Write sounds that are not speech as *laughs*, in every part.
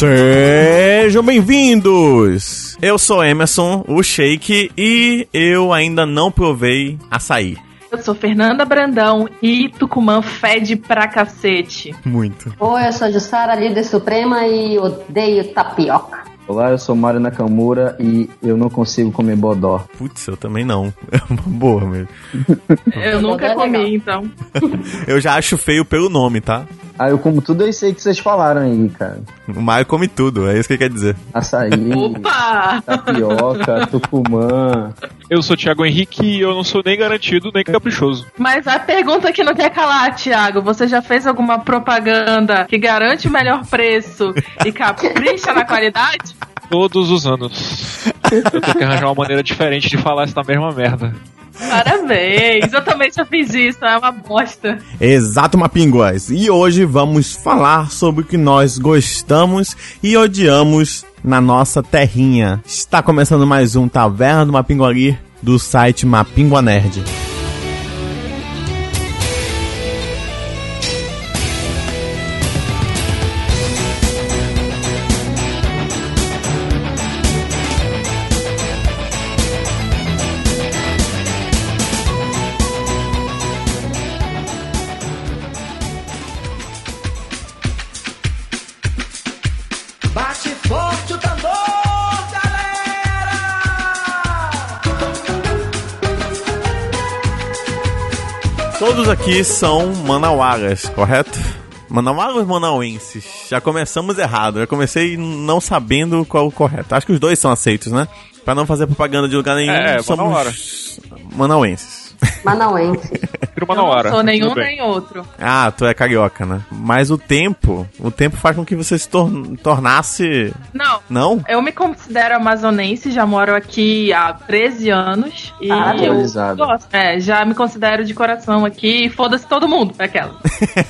Sejam bem-vindos! Eu sou Emerson, o Shake, e eu ainda não provei açaí. Eu sou Fernanda Brandão e Tucumã fede pra cacete. Muito. Oi, eu sou Jussara, líder suprema e odeio tapioca. Olá, eu sou Mário Nakamura e eu não consigo comer bodó. Putz, eu também não. *laughs* É uma boa mesmo. Eu nunca é comi, então. Eu já acho feio pelo nome, tá? Ah, eu como tudo isso aí que vocês falaram aí, cara. O Maio come tudo, é isso que ele quer dizer. Açaí, *laughs* Opa! tapioca, tucumã. Eu sou Thiago Henrique e eu não sou nem garantido nem caprichoso. Mas a pergunta que não quer calar, Thiago, você já fez alguma propaganda que garante o melhor preço e capricha na qualidade? Todos os anos. Eu tenho que arranjar uma maneira diferente de falar essa mesma merda. Parabéns! Eu também já fiz isso, é uma bosta. Exato, Mapinguas. E hoje vamos falar sobre o que nós gostamos e odiamos na nossa terrinha. Está começando mais um Taverna do Mapinguari do site Mapingua Nerd. Todos aqui são manauaras, correto? Manauaras ou manauenses? Já começamos errado. Eu comecei não sabendo qual o correto. Acho que os dois são aceitos, né? Pra não fazer propaganda de lugar nenhum, É, somos manauenses. Manauense. Eu não sou nenhum nem outro. Ah, tu é carioca, né? Mas o tempo, o tempo faz com que você se tor tornasse... Não. Não? Eu me considero amazonense, já moro aqui há 13 anos. E Ah, eu atualizado. gosto. É, já me considero de coração aqui. e Foda-se todo mundo, aquela.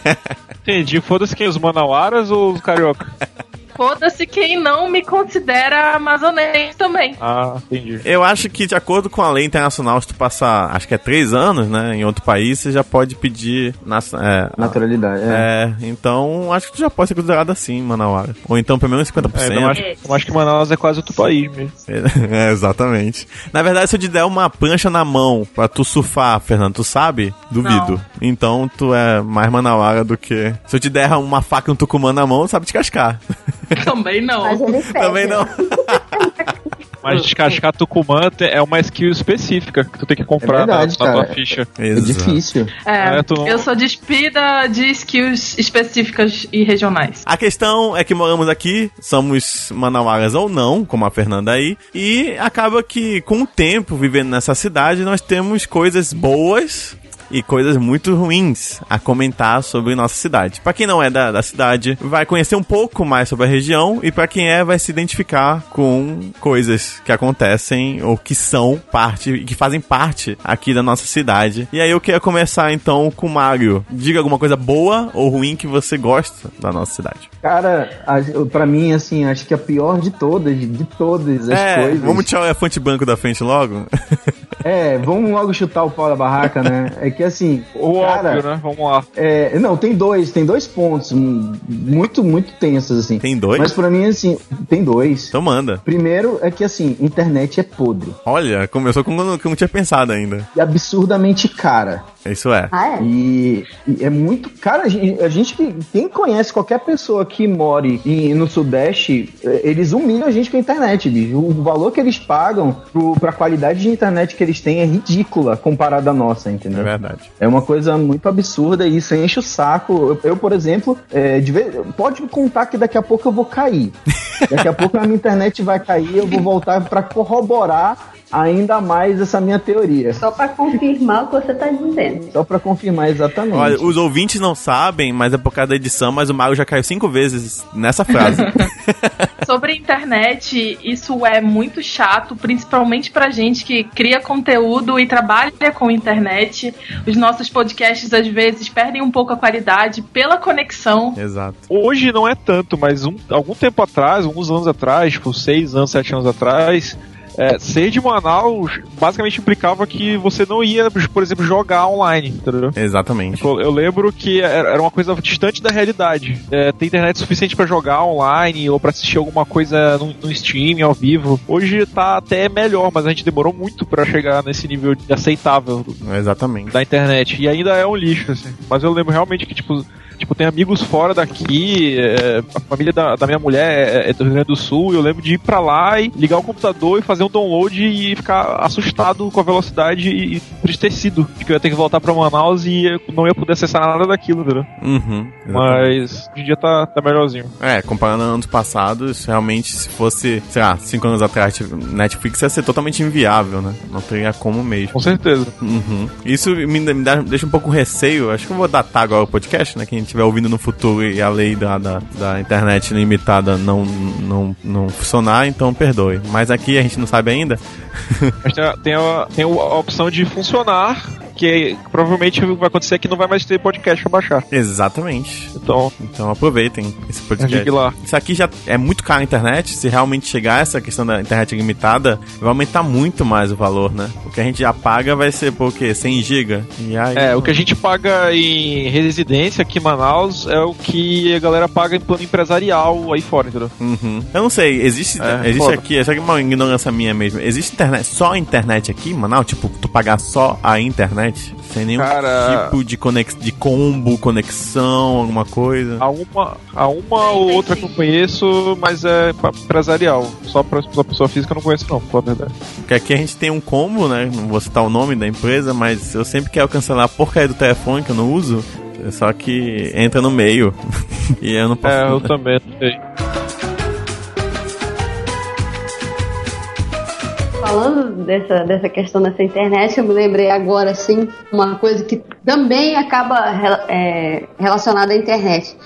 *laughs* Entendi. Foda-se quem? Os Manauaras ou os Carioca? *laughs* Foda-se quem não me considera amazonense também. Ah, entendi. Eu acho que, de acordo com a lei internacional, se tu passar, acho que é três anos, né, em outro país, você já pode pedir... nas- é, Naturalidade, é. É, então acho que tu já pode ser considerado assim, Manauara. Ou então pelo menos 50%. É, eu, acho, eu acho que Manaus é quase outro país mesmo. *laughs* É, exatamente. Na verdade, se eu te der uma prancha na mão pra tu surfar, Fernando, tu sabe? Duvido. Não. Então tu é mais Manauara do que. Se eu te der uma faca e um tucumã na mão, tu sabe descascar. *laughs* *laughs* Também não. Mas ele. Também não. *laughs* Mas descascar Tucumã é uma skill específica que tu tem que comprar É verdade, na, na tua ficha. É difícil. É, É, tu eu sou despida de skills específicas e regionais. A questão é que moramos aqui, somos manauaras ou não, como a Fernanda aí, e acaba que com o tempo vivendo nessa cidade nós temos coisas boas e coisas muito ruins a comentar sobre nossa cidade. Pra quem não é da, da cidade, vai conhecer um pouco mais sobre a região e pra quem é, vai se identificar com coisas que acontecem ou que são parte, que fazem parte aqui da nossa cidade. E aí eu queria começar então com o Mário. Diga alguma coisa boa ou ruim que você gosta da nossa cidade. Cara, a- pra mim, assim, acho que a pior de todas, de todas as é, coisas. vamos tirar o elefante branco da frente logo? É, vamos logo chutar o pau da barraca, né? *laughs* É que assim, O cara, óbvio, né? Vamos lá. é, não, tem dois, tem dois pontos muito, muito tensos, assim. Tem dois? Mas pra mim, assim, tem dois. Então manda. Primeiro é que, assim, internet é podre. Olha, começou com o que eu não tinha pensado ainda. E absurdamente cara. Isso é. Ah, é? E, e é muito. Cara, a gente, a gente que. Quem conhece qualquer pessoa que more em- no Sudeste, eh, eles humilham a gente com a internet, bicho. O valor que eles pagam pro, pra qualidade de internet que eles têm é ridícula comparada à nossa, É entendeu? Verdade. É uma coisa muito absurda e isso enche o saco. Eu, eu, por exemplo, é, pode me contar que daqui a pouco eu vou cair. Daqui a pouco a minha internet vai cair, eu vou voltar pra corroborar ainda mais essa minha teoria. Só pra confirmar o que você tá dizendo. Só pra confirmar exatamente. Olha, os ouvintes não sabem, mas é por causa da edição, mas o Mario já caiu cinco vezes nessa frase. *laughs* Sobre internet, isso é muito chato, principalmente pra gente que cria conteúdo e trabalha com internet. Os nossos podcasts às vezes perdem um pouco a qualidade pela conexão. Exato. Hoje não é tanto, mas um- algum tempo atrás, alguns anos atrás, tipo seis anos, sete anos atrás, é, ser de Manaus basicamente implicava que você não ia, por exemplo, jogar online, entendeu? Exatamente. Eu eu lembro que era uma coisa distante da realidade. É, ter internet suficiente pra jogar online ou pra assistir alguma coisa no, no stream, ao vivo. Hoje tá até melhor, mas a gente demorou muito pra chegar nesse nível de aceitável Exatamente. da internet. E ainda é um lixo, assim. Mas eu lembro realmente que, tipo, tipo tem amigos fora daqui, é, a família da, da minha mulher é, é do Rio Grande do Sul, e eu lembro de ir pra lá e ligar o computador e fazer um download e ficar assustado com a velocidade e, e entristecido de que eu ia ter que voltar pra Manaus e não ia poder acessar nada daquilo, entendeu? Uhum. Mas hoje em dia tá, tá melhorzinho. É, comparando anos passados, realmente, se fosse, sei lá, cinco anos atrás, tipo, Netflix ia ser totalmente inviável, né? Não teria como mesmo. Com certeza. Uhum. Isso me, me dá- deixa um pouco receio. Acho que eu vou datar agora o podcast, né? Quem estiver ouvindo no futuro e a lei da, da, da internet limitada não, não, não funcionar, então perdoe. Mas aqui a gente não sabe ainda. Mas tem, a, tem, a, tem a opção de funcionar, que provavelmente vai acontecer que não vai mais ter podcast pra baixar. Exatamente. Então, Então aproveitem esse podcast. lá. Isso aqui já é muito caro a internet. Se realmente chegar essa questão da internet limitada, vai aumentar muito mais o valor, né? O que a gente já paga vai ser por quê? 100 GB? É, o que a gente paga em residência aqui em Manaus é o que a galera paga em plano empresarial aí fora, entendeu? Uhum. Eu não sei, existe, É, existe foda. aqui, essa aqui é uma ignorância minha mesmo. Existe internet, só internet aqui, em Manaus? Tipo, tu pagar só a internet? Sem nenhum Cara- tipo de, conex, de combo, conexão, alguma coisa. Há uma, há uma ou outra que eu conheço, mas é empresarial. Só pra, pra pessoa física eu não conheço, não, pra verdade. Porque aqui a gente tem um combo, né? Não vou citar o nome da empresa, mas eu sempre quero cancelar a porcaria do telefone que eu não uso. Só que entra no meio. *laughs* e eu não posso. É, eu também, não sei. Falando dessa, dessa questão dessa internet, eu me lembrei agora, assim, uma coisa que também acaba é, relacionada à internet.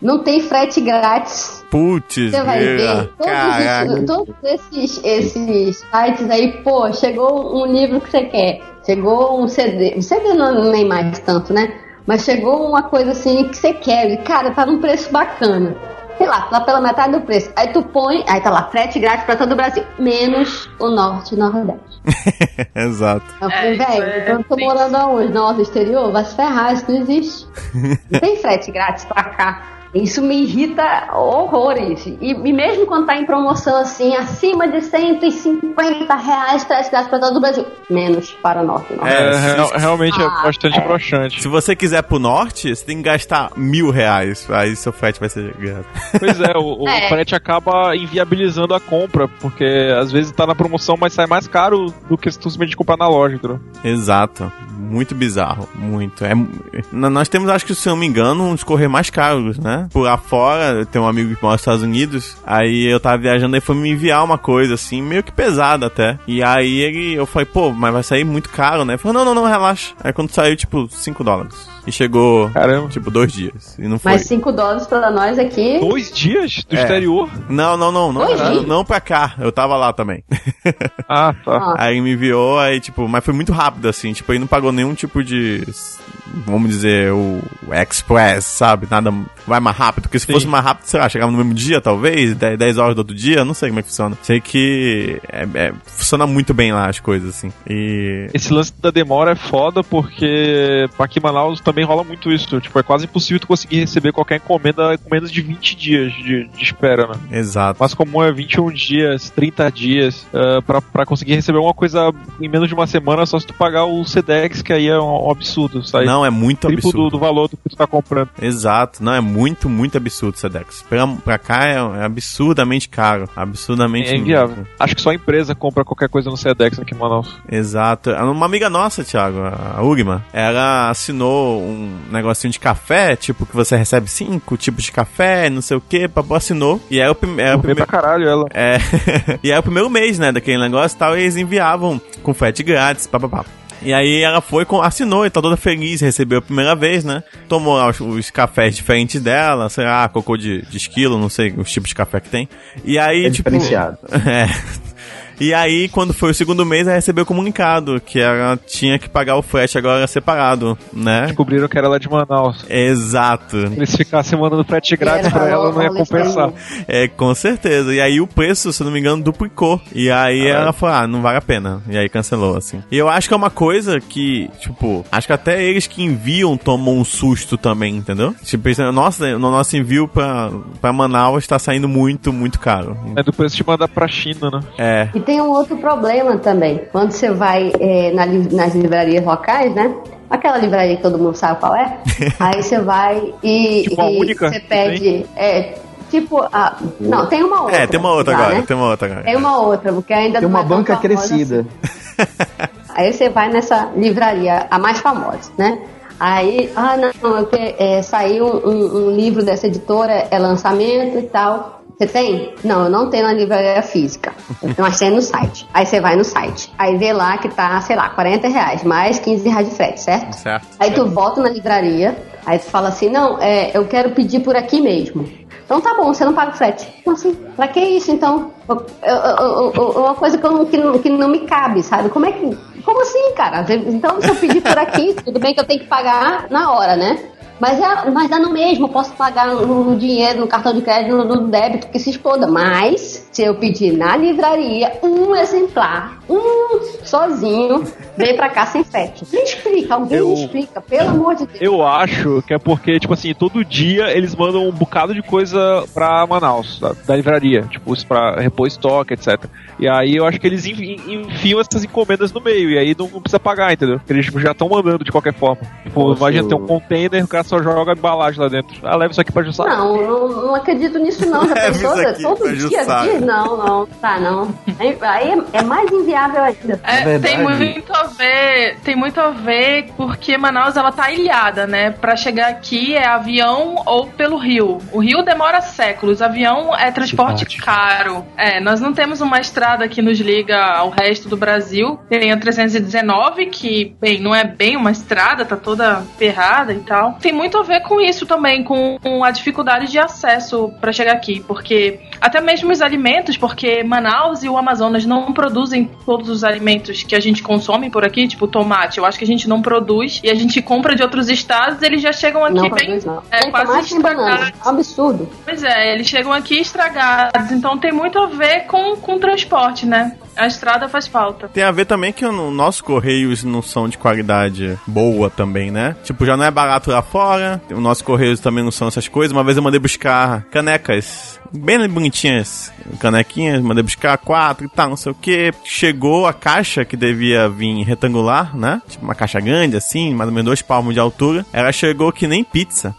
Não tem frete grátis. Putz, Você vai ver todos, *laughs* todos esses, esses sites aí, pô, chegou um livro que você quer, chegou um CD, um CD não nem mais tanto, né? Mas chegou uma coisa assim que você quer, e cara, tá num preço bacana. Sei lá, tá pela metade do preço. Aí tu põe, aí tá lá, frete grátis pra todo o Brasil, menos o norte e nordeste. *laughs* Exato. Eu É, falei, velho, é então eu tô morando aonde? Na ordem exterior? Vai se ferrar, isso não existe. *laughs* não tem frete grátis pra cá. Isso me irrita horrores. E, e mesmo quando tá em promoção assim, acima de 150 reais, frete grátis pra todo o Brasil. Menos para o norte. Não. É, É, realmente Ah, é bastante é. broxante. Se você quiser pro norte, você tem que gastar mil reais. Aí seu frete vai ser grátis. Pois é, o, o *laughs* É. frete acaba inviabilizando a compra, porque às vezes tá na promoção, mas sai mais caro do que se tu simplesmente comprar na loja, entendeu? Exato. Muito bizarro. Muito. É, nós temos, acho que, se eu não me engano, uns correios mais caros, né? Por lá fora, eu tenho um amigo que mora nos Estados Unidos. Aí eu tava viajando e foi me enviar uma coisa, assim, meio que pesada até. E aí ele, eu falei, pô, mas vai sair muito caro, né? Ele falou, não, não, não, relaxa. Aí quando saiu, tipo, 5 dólares. E chegou, Caramba. tipo, dois dias. E não foi. Mas 5 dólares pra nós aqui. Dois dias do É. exterior? Não, não, não, não, Dois não, dias? não pra cá. Eu tava lá também. Ah, tá. Ah, Aí me enviou, aí, tipo, mas foi muito rápido, assim, tipo, ele não pagou nenhum tipo de. Vamos dizer, o Express, sabe? Nada vai mais rápido, porque se Sim. fosse mais rápido, sei lá, chegava no mesmo dia, talvez, 10 10 horas do outro dia, não sei como é que funciona. Sei que é- é- funciona muito bem lá as coisas, assim. E. Esse lance da demora é foda porque aqui em Manaus também rola muito isso. Tipo, é quase impossível tu conseguir receber qualquer encomenda com menos de 20 dias de, de espera, né? Exato. O mais comum é 21 dias, 30 dias, uh, pra, pra conseguir receber uma coisa em menos de uma semana só se tu pagar o Sedex, que aí é um, um absurdo. Sai Não, é muito triplo do, absurdo. do valor do que tu tá comprando. Exato, não, é muito, muito absurdo, Sedex. Pra, pra cá é, é absurdamente caro. Absurdamente É inviável. muito. Acho que só a empresa compra qualquer coisa no Sedex aqui em Manaus. Exato. Uma amiga nossa, Thiago, a Ugma, ela assinou um negocinho de café, tipo, que você recebe cinco tipos de café, não sei o que, papo assinou. E aí o, prim- é, o Comprei pra primeiro. caralho ela. É, *laughs* e aí o primeiro mês, né, daquele negócio e tal, e eles enviavam com frete grátis, papapá. E aí ela foi, com, assinou e tá toda feliz, recebeu a primeira vez, né? Tomou lá os, os cafés diferentes dela, sei lá, cocô de, de esquilo, não sei os tipos de café que tem. E aí, É tipo. diferenciado. *laughs* É. E aí, quando foi o segundo mês, ela recebeu o comunicado que ela tinha que pagar o frete agora separado, né? Descobriram que era lá de Manaus. Exato. Se eles ficassem mandando frete grátis pra ela, não ia compensar. É, com certeza. E aí o preço, se eu não me engano, duplicou. E aí ela falou, ah, não vale a pena. E aí cancelou, assim. E eu acho que é uma coisa que, tipo, acho que até eles que enviam tomam um susto também, entendeu? Tipo, pensando, nossa, no nosso envio pra, pra Manaus tá saindo muito, muito caro. É do preço de mandar pra China, né? É. Tem um outro problema também. Quando você vai é, na nas livrarias locais, né? Aquela livraria que todo mundo sabe qual é. *laughs* aí você vai e, Tipo e única você pede. É, tipo. A, não, tem uma outra. É, tem uma outra já, agora, né? tem uma outra agora. Tem uma outra, porque ainda Tem não uma é banca famosa crescida. *laughs* Aí você vai nessa livraria, a mais famosa, né? Aí, ah, não, que- é, saiu um, um livro dessa editora, é lançamento e tal. Você tem? Não, eu não tenho na livraria física. Mas tem no site. Aí você vai no site. Aí vê lá que tá, sei lá, 40 reais, mais 15 reais de frete, certo? Certo. Aí tu volta na livraria, aí tu fala assim, não, é, eu quero pedir por aqui mesmo. Então tá bom, você não paga o frete. Como assim? Pra que isso, então? É uma coisa que, eu não- que, não, que não me cabe, sabe? Como é que... Como assim, cara? Então se eu pedir por aqui, *laughs* tudo bem que eu tenho que pagar na hora, né? Mas, é, mas dá no mesmo, eu posso pagar no, dinheiro, no cartão de crédito, no, no débito, que se exploda. Mas, se eu pedir na livraria um exemplar, um sozinho, vem pra cá sem frete. Me explica, alguém Eu- me explica, pelo amor de Deus. Eu acho que é porque, tipo assim, todo dia eles mandam um bocado de coisa pra Manaus, da, da livraria. Tipo, isso pra repor estoque, etc. E aí eu acho que eles enfiam essas encomendas no meio, e aí não, não precisa pagar, entendeu? Porque eles tipo, já estão mandando de qualquer forma. Tipo, imagina ter um container, o cara só joga a embalagem lá dentro. Ah, leva isso aqui pra Jussara. Não, não, não acredito nisso não. Já *laughs* pensou? Todo dia, dia? Não, não, tá não. Aí é, é mais inviável ainda. É, verdade. tem muito a ver, tem muito a ver porque Manaus ela tá ilhada, né? Pra chegar aqui é avião ou pelo rio. O rio demora séculos, avião é transporte Cidade. caro. É, nós não temos uma estrada que nos liga ao resto do Brasil. Tem a 319 que, bem, não é bem uma estrada, tá toda ferrada e tal. Tem muito a ver com isso também, com a dificuldade de acesso pra chegar aqui, porque até mesmo os alimentos, porque Manaus e o Amazonas não produzem todos os alimentos que a gente consome por aqui, tipo tomate. Eu acho que a gente não produz e a gente compra de outros estados, eles já chegam aqui Não bem. produz não. é, tem quase tomate estragados. É um absurdo. Pois é, eles chegam aqui estragados, então tem muito a ver com, com transporte, né? A estrada faz falta. Tem a ver também que o nossos correios não são de qualidade boa também, né? Tipo, já não é barato lá fora, os nossos correios também não são essas coisas. Uma vez eu mandei buscar canecas bem bonitinhas, canequinhas, mandei buscar quatro e tal, não sei o que. Chegou a caixa que devia vir retangular, né? Tipo uma caixa grande assim, mais ou menos dois palmos de altura. Ela chegou que nem pizza.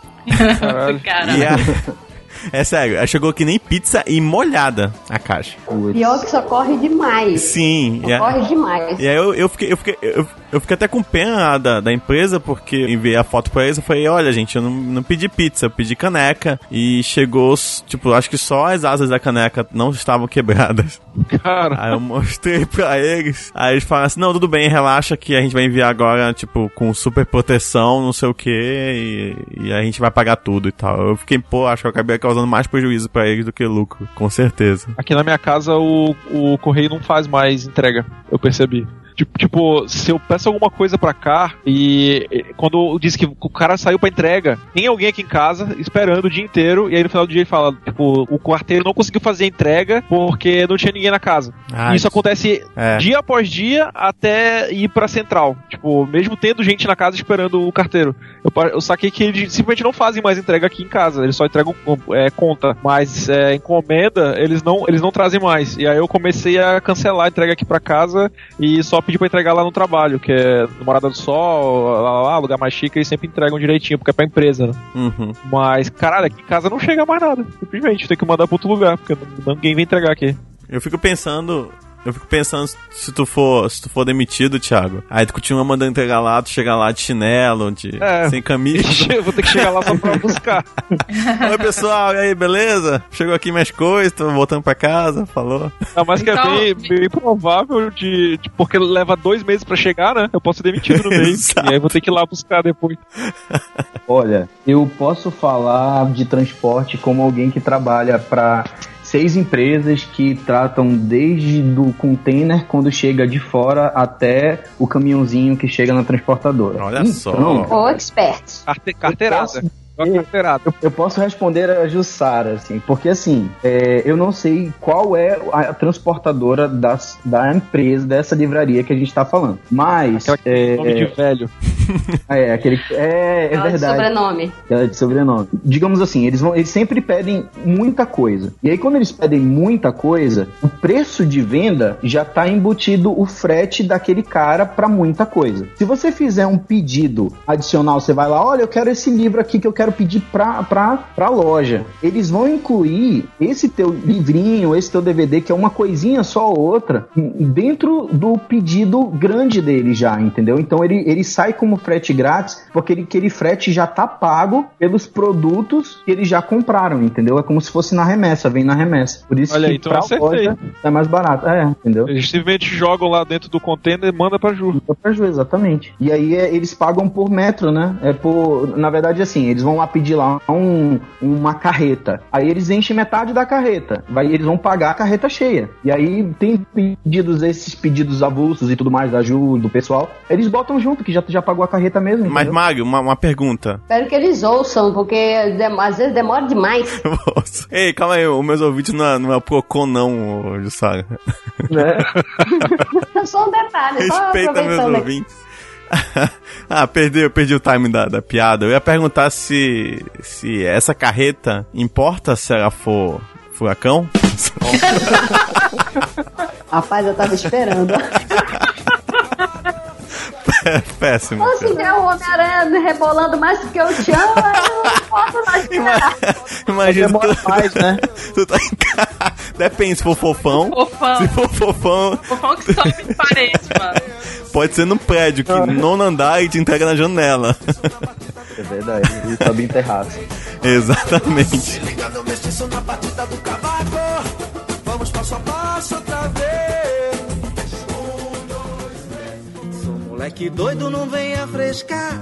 Caralho. Cara, a... É sério, ela chegou que nem pizza e molhada a caixa. Pior que socorre demais. Sim, a- Socorre demais. E aí eu, eu, fiquei, eu, fiquei, eu, eu fiquei até com pena da, da empresa, porque enviei a foto pra eles e falei, olha, gente, eu não, não pedi pizza, eu pedi caneca. E chegou, tipo, acho que só as asas da caneca não estavam *laughs* quebradas. Cara, Aí eu mostrei pra eles. Aí eles falaram assim, não, tudo bem, relaxa que a gente vai enviar agora, tipo, com super proteção, não sei o que, e, a gente vai pagar tudo e tal. Eu fiquei, pô, acho que eu acabei causando mais prejuízo pra eles do que lucro, com certeza. aqui na minha casa o, o correio não faz mais entrega, eu percebi. Tipo, tipo, se eu peço alguma coisa pra cá e quando diz que o cara saiu pra entrega, tem alguém aqui em casa esperando o dia inteiro e aí no final do dia ele fala, tipo, o quarteiro não conseguiu fazer a entrega porque não tinha ninguém na casa. Ah, E isso acontece É. dia após dia até ir pra central. Tipo, mesmo tendo gente na casa esperando o carteiro. Eu, eu saquei que eles simplesmente não fazem mais entrega aqui em casa. Eles só entregam é, conta. Mas é, encomenda, eles não, eles não trazem mais. E aí eu comecei a cancelar a entrega aqui pra casa e só pedir pra entregar lá no trabalho, que é no Morada do Sol, lá, lá, lugar mais chique, eles sempre entregam direitinho, porque é pra empresa, né? Uhum. Mas, caralho, aqui em casa não chega mais nada. Simplesmente tem que mandar pra outro lugar, porque ninguém vem entregar aqui. Eu fico pensando. Eu fico pensando se tu for, se tu for demitido, Thiago. Aí tu continua mandando entregar lá, tu chega lá de chinelo, de, É. sem camisa. *laughs* Eu vou ter que chegar lá só *laughs* pra buscar. Oi, pessoal, e aí, beleza? Chegou aqui minhas coisas, tô voltando pra casa, falou. Ainda mais que Então- é bem, bem provável de, de- Porque leva dois meses pra chegar, né? Eu posso ser demitido no *laughs* meio. E aí vou ter que ir lá buscar depois. Olha, eu posso falar de transporte como alguém que trabalha para seis empresas que tratam desde do container quando chega de fora até o caminhãozinho que chega na transportadora. Olha Então, só. Ô, expert. Carte, carteirada. Eu, eu posso responder a Jussara, assim, porque assim, é, eu não sei qual é a transportadora das, da empresa, dessa livraria que a gente tá falando. Mas. Aquela que é, nome de velho. *laughs* é, aquele. É, é Ela de verdade. Sobrenome. Ela é de sobrenome. Digamos assim, eles vão, eles sempre pedem muita coisa. E aí, quando eles pedem muita coisa, o preço de venda já tá embutido o frete daquele cara para muita coisa. Se você fizer um pedido adicional, você vai lá, olha, eu quero esse livro aqui que eu quero pedir pra, pra, pra loja. Eles vão incluir esse teu livrinho, esse teu DVD, que é uma coisinha só ou outra, dentro do pedido grande dele já, entendeu? Então ele, ele sai como frete grátis, porque ele, aquele frete já tá pago pelos produtos que eles já compraram, entendeu? É como se fosse na remessa, vem na remessa. Por isso Olha que aí, então pra acertei. loja é mais barato. É, entendeu? Eles simplesmente jogam lá dentro do container e manda pra Ju. Só pra Ju, exatamente. E aí é, eles pagam por metro, né? É por. Na verdade, assim, eles vão lá pedir lá um, uma carreta. Aí eles enchem metade da carreta. Vai, eles vão pagar a carreta cheia. E aí tem pedidos, esses pedidos avulsos e tudo mais da Ju, do pessoal. Eles botam junto, que já, já pagou a carreta mesmo. Mas, entendeu? Mário, uma, uma pergunta. Espero que eles ouçam, porque às vezes demora demais. *laughs* Ei, calma aí, os meus ouvintes não é, não é Procon, não, Jussara. Né? É *laughs* só um detalhe, só Respeita meus aproveitando aqui. ouvintes. *laughs* ah, perdi, eu perdi o time da, da piada. Eu ia perguntar se, se essa carreta importa se ela for furacão? Rapaz, eu tava esperando. *laughs* É *laughs* péssimo. Ou se der o Homem-Aranha rebolando mais do que eu te amo, eu não posso mais *laughs* esperar. Imagina Demora tu, mais, né? *laughs* tu tá em casa. Depende, se for fofão. Fofão. Se for fofão, Fofão que sobe parede, mano. pode ser num prédio que nono andar e te entrega na janela. É verdade, ele sobe em terraço. Exatamente. Liga no mestiço na batida do cavaco. Vamos passo a passo outra vez. Moleque doido, não venha frescar.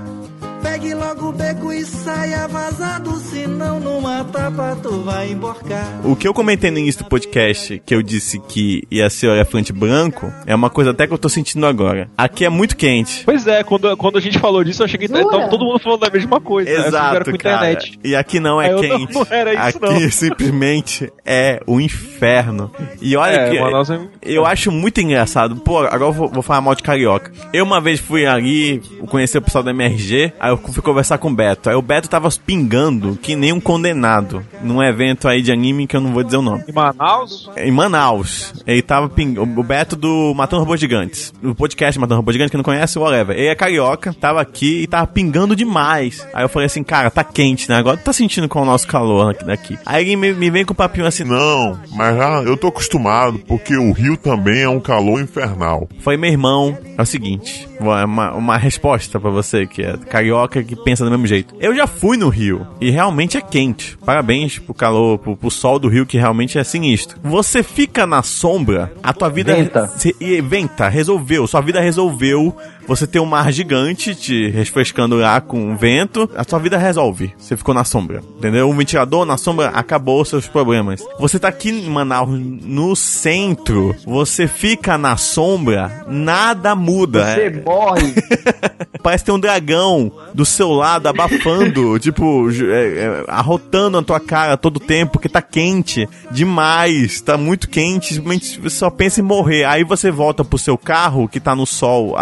Pegue logo o beco e saia vazado, senão numa tapa tu vai emborcar. O que eu comentei no início do podcast, que eu disse que ia ser o elefante branco, é uma coisa até que eu tô sentindo agora. Aqui é muito quente. Pois é, quando, quando a gente falou disso, eu achei que tava todo mundo falando da mesma coisa. né? Exato, com cara. internet. E aqui não é Aí não, quente. não era isso, aqui não. *laughs* simplesmente é o inferno. E olha É, que Manaus é- eu acho muito engraçado. Pô, agora eu vou, vou falar mal de carioca. Eu uma vez fui ali conhecer o pessoal da MRG, aí eu fui conversar com o Beto. Aí o Beto tava pingando que nem um condenado num evento aí de anime que eu não vou dizer o nome. Em Manaus, Em Manaus. Ele tava pingando. O Beto do Matando Robôs Gigantes. O podcast Matando Robôs Gigantes, que não conhece, whatever. Ele é carioca, tava aqui e tava pingando demais. Aí eu falei assim, cara, tá quente, né? Agora tu tá sentindo qual é o nosso calor aqui- daqui. Aí ele me, me vem com um papinho assim. Não, mas já eu tô acostumado, porque o Rio também é um calor infernal. Foi meu irmão. É o seguinte, uma, uma resposta pra você que é carioca que pensa do mesmo jeito. Eu já fui no Rio e realmente é quente. Parabéns pro calor, pro, pro sol do Rio que realmente é sinistro. Você fica na sombra, a tua vida Venta. se- venta, resolveu. Sua vida resolveu. Você tem um mar gigante te refrescando lá com o vento. A sua vida resolve. Você ficou na sombra. Entendeu? Um ventilador na sombra acabou os seus problemas. Você tá aqui em Manaus, no centro. Você fica na sombra, nada muda. Você É- morre. *laughs* Parece ter um dragão do seu lado abafando, *laughs* tipo, é, é, arrotando na tua cara todo o tempo, porque tá quente demais, tá muito quente, simplesmente você só pensa em morrer. Aí você volta pro seu carro, que tá no sol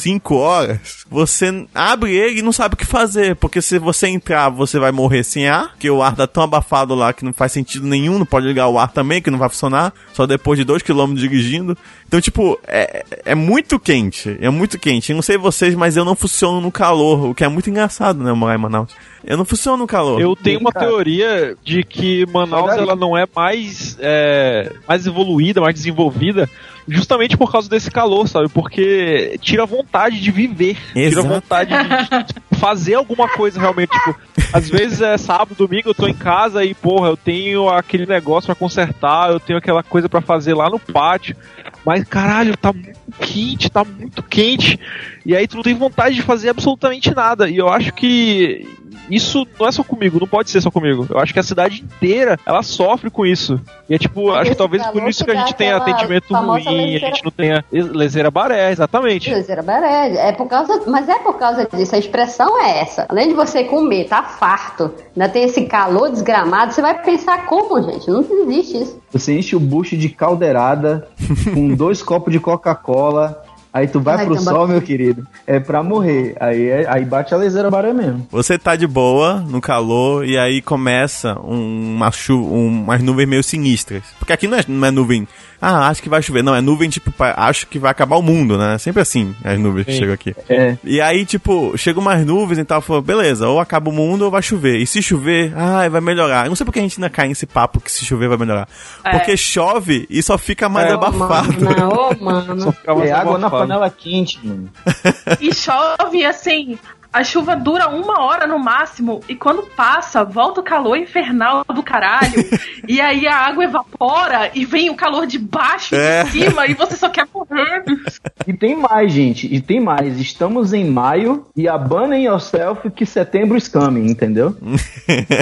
5 horas, você abre ele e não sabe o que fazer, porque se você entrar, você vai morrer sem ar, porque o ar tá tão abafado lá que não faz sentido nenhum, não pode ligar o ar também, que não vai funcionar, só depois de 2 km dirigindo. Então, tipo, é, é muito quente, é muito quente. Eu não sei vocês, mas eu não funciono no calor, o que é muito engraçado, né, morar em Manaus. Eu não funciono no calor. eu tenho uma cara. teoria de que Manaus ela não é mais, é, mais evoluída, mais desenvolvida, justamente por causa desse calor, sabe? Porque tira a vontade de viver, tira Exato. a vontade de, de *laughs* fazer alguma coisa realmente. Tipo, às vezes é sábado, domingo, eu tô em casa e, porra, eu tenho aquele negócio pra consertar, eu tenho aquela coisa pra fazer lá no pátio. Mas caralho, tá muito quente, tá muito quente. E aí tu não tem vontade de fazer absolutamente nada. E eu acho que isso não é só comigo, não pode ser só comigo. Eu acho que a cidade inteira, ela sofre com isso. E é tipo, acho que esse talvez por isso que a gente tenha atendimento ruim, a leseira- gente não tenha leseira baré, exatamente. Terceira beré. É por causa, mas é por causa disso. A expressão é essa. Além de você comer, tá farto, ainda tem esse calor desgramado, você vai pensar como, gente? Não existe isso. Você enche o bucho de caldeirada *laughs* com dois copos de Coca-Cola. Aí tu vai Ai, pro sol, meu querido. É pra morrer. Aí, é- aí bate a leseira baré mesmo. Você tá de boa, no calor, e aí começa um- uma chuva, um- umas nuvens meio sinistras. Porque aqui não é, não é nuvem, ah, acho que vai chover. Não, é nuvem tipo, acho que vai acabar o mundo, né? Sempre assim, as nuvens que Sim. chegam aqui. É. E aí, tipo, chegam umas nuvens e tal, falou, beleza, ou acaba o mundo ou vai chover. E se chover, ai, vai melhorar. Eu não sei porque a gente ainda cai nesse papo que se chover vai melhorar. É. Porque chove e só fica mais É, abafado. Mano, ô, *laughs* mano. Só ficava É água na abafado. panela quente, mano. E chove assim. A chuva dura uma hora no máximo e quando passa, volta o calor infernal do caralho. *laughs* e aí a água evapora e vem o calor de baixo e É. de cima e você só quer morrer. E tem mais, gente. E tem mais. Estamos em maio e abanem yourself que setembro is coming, entendeu? *laughs*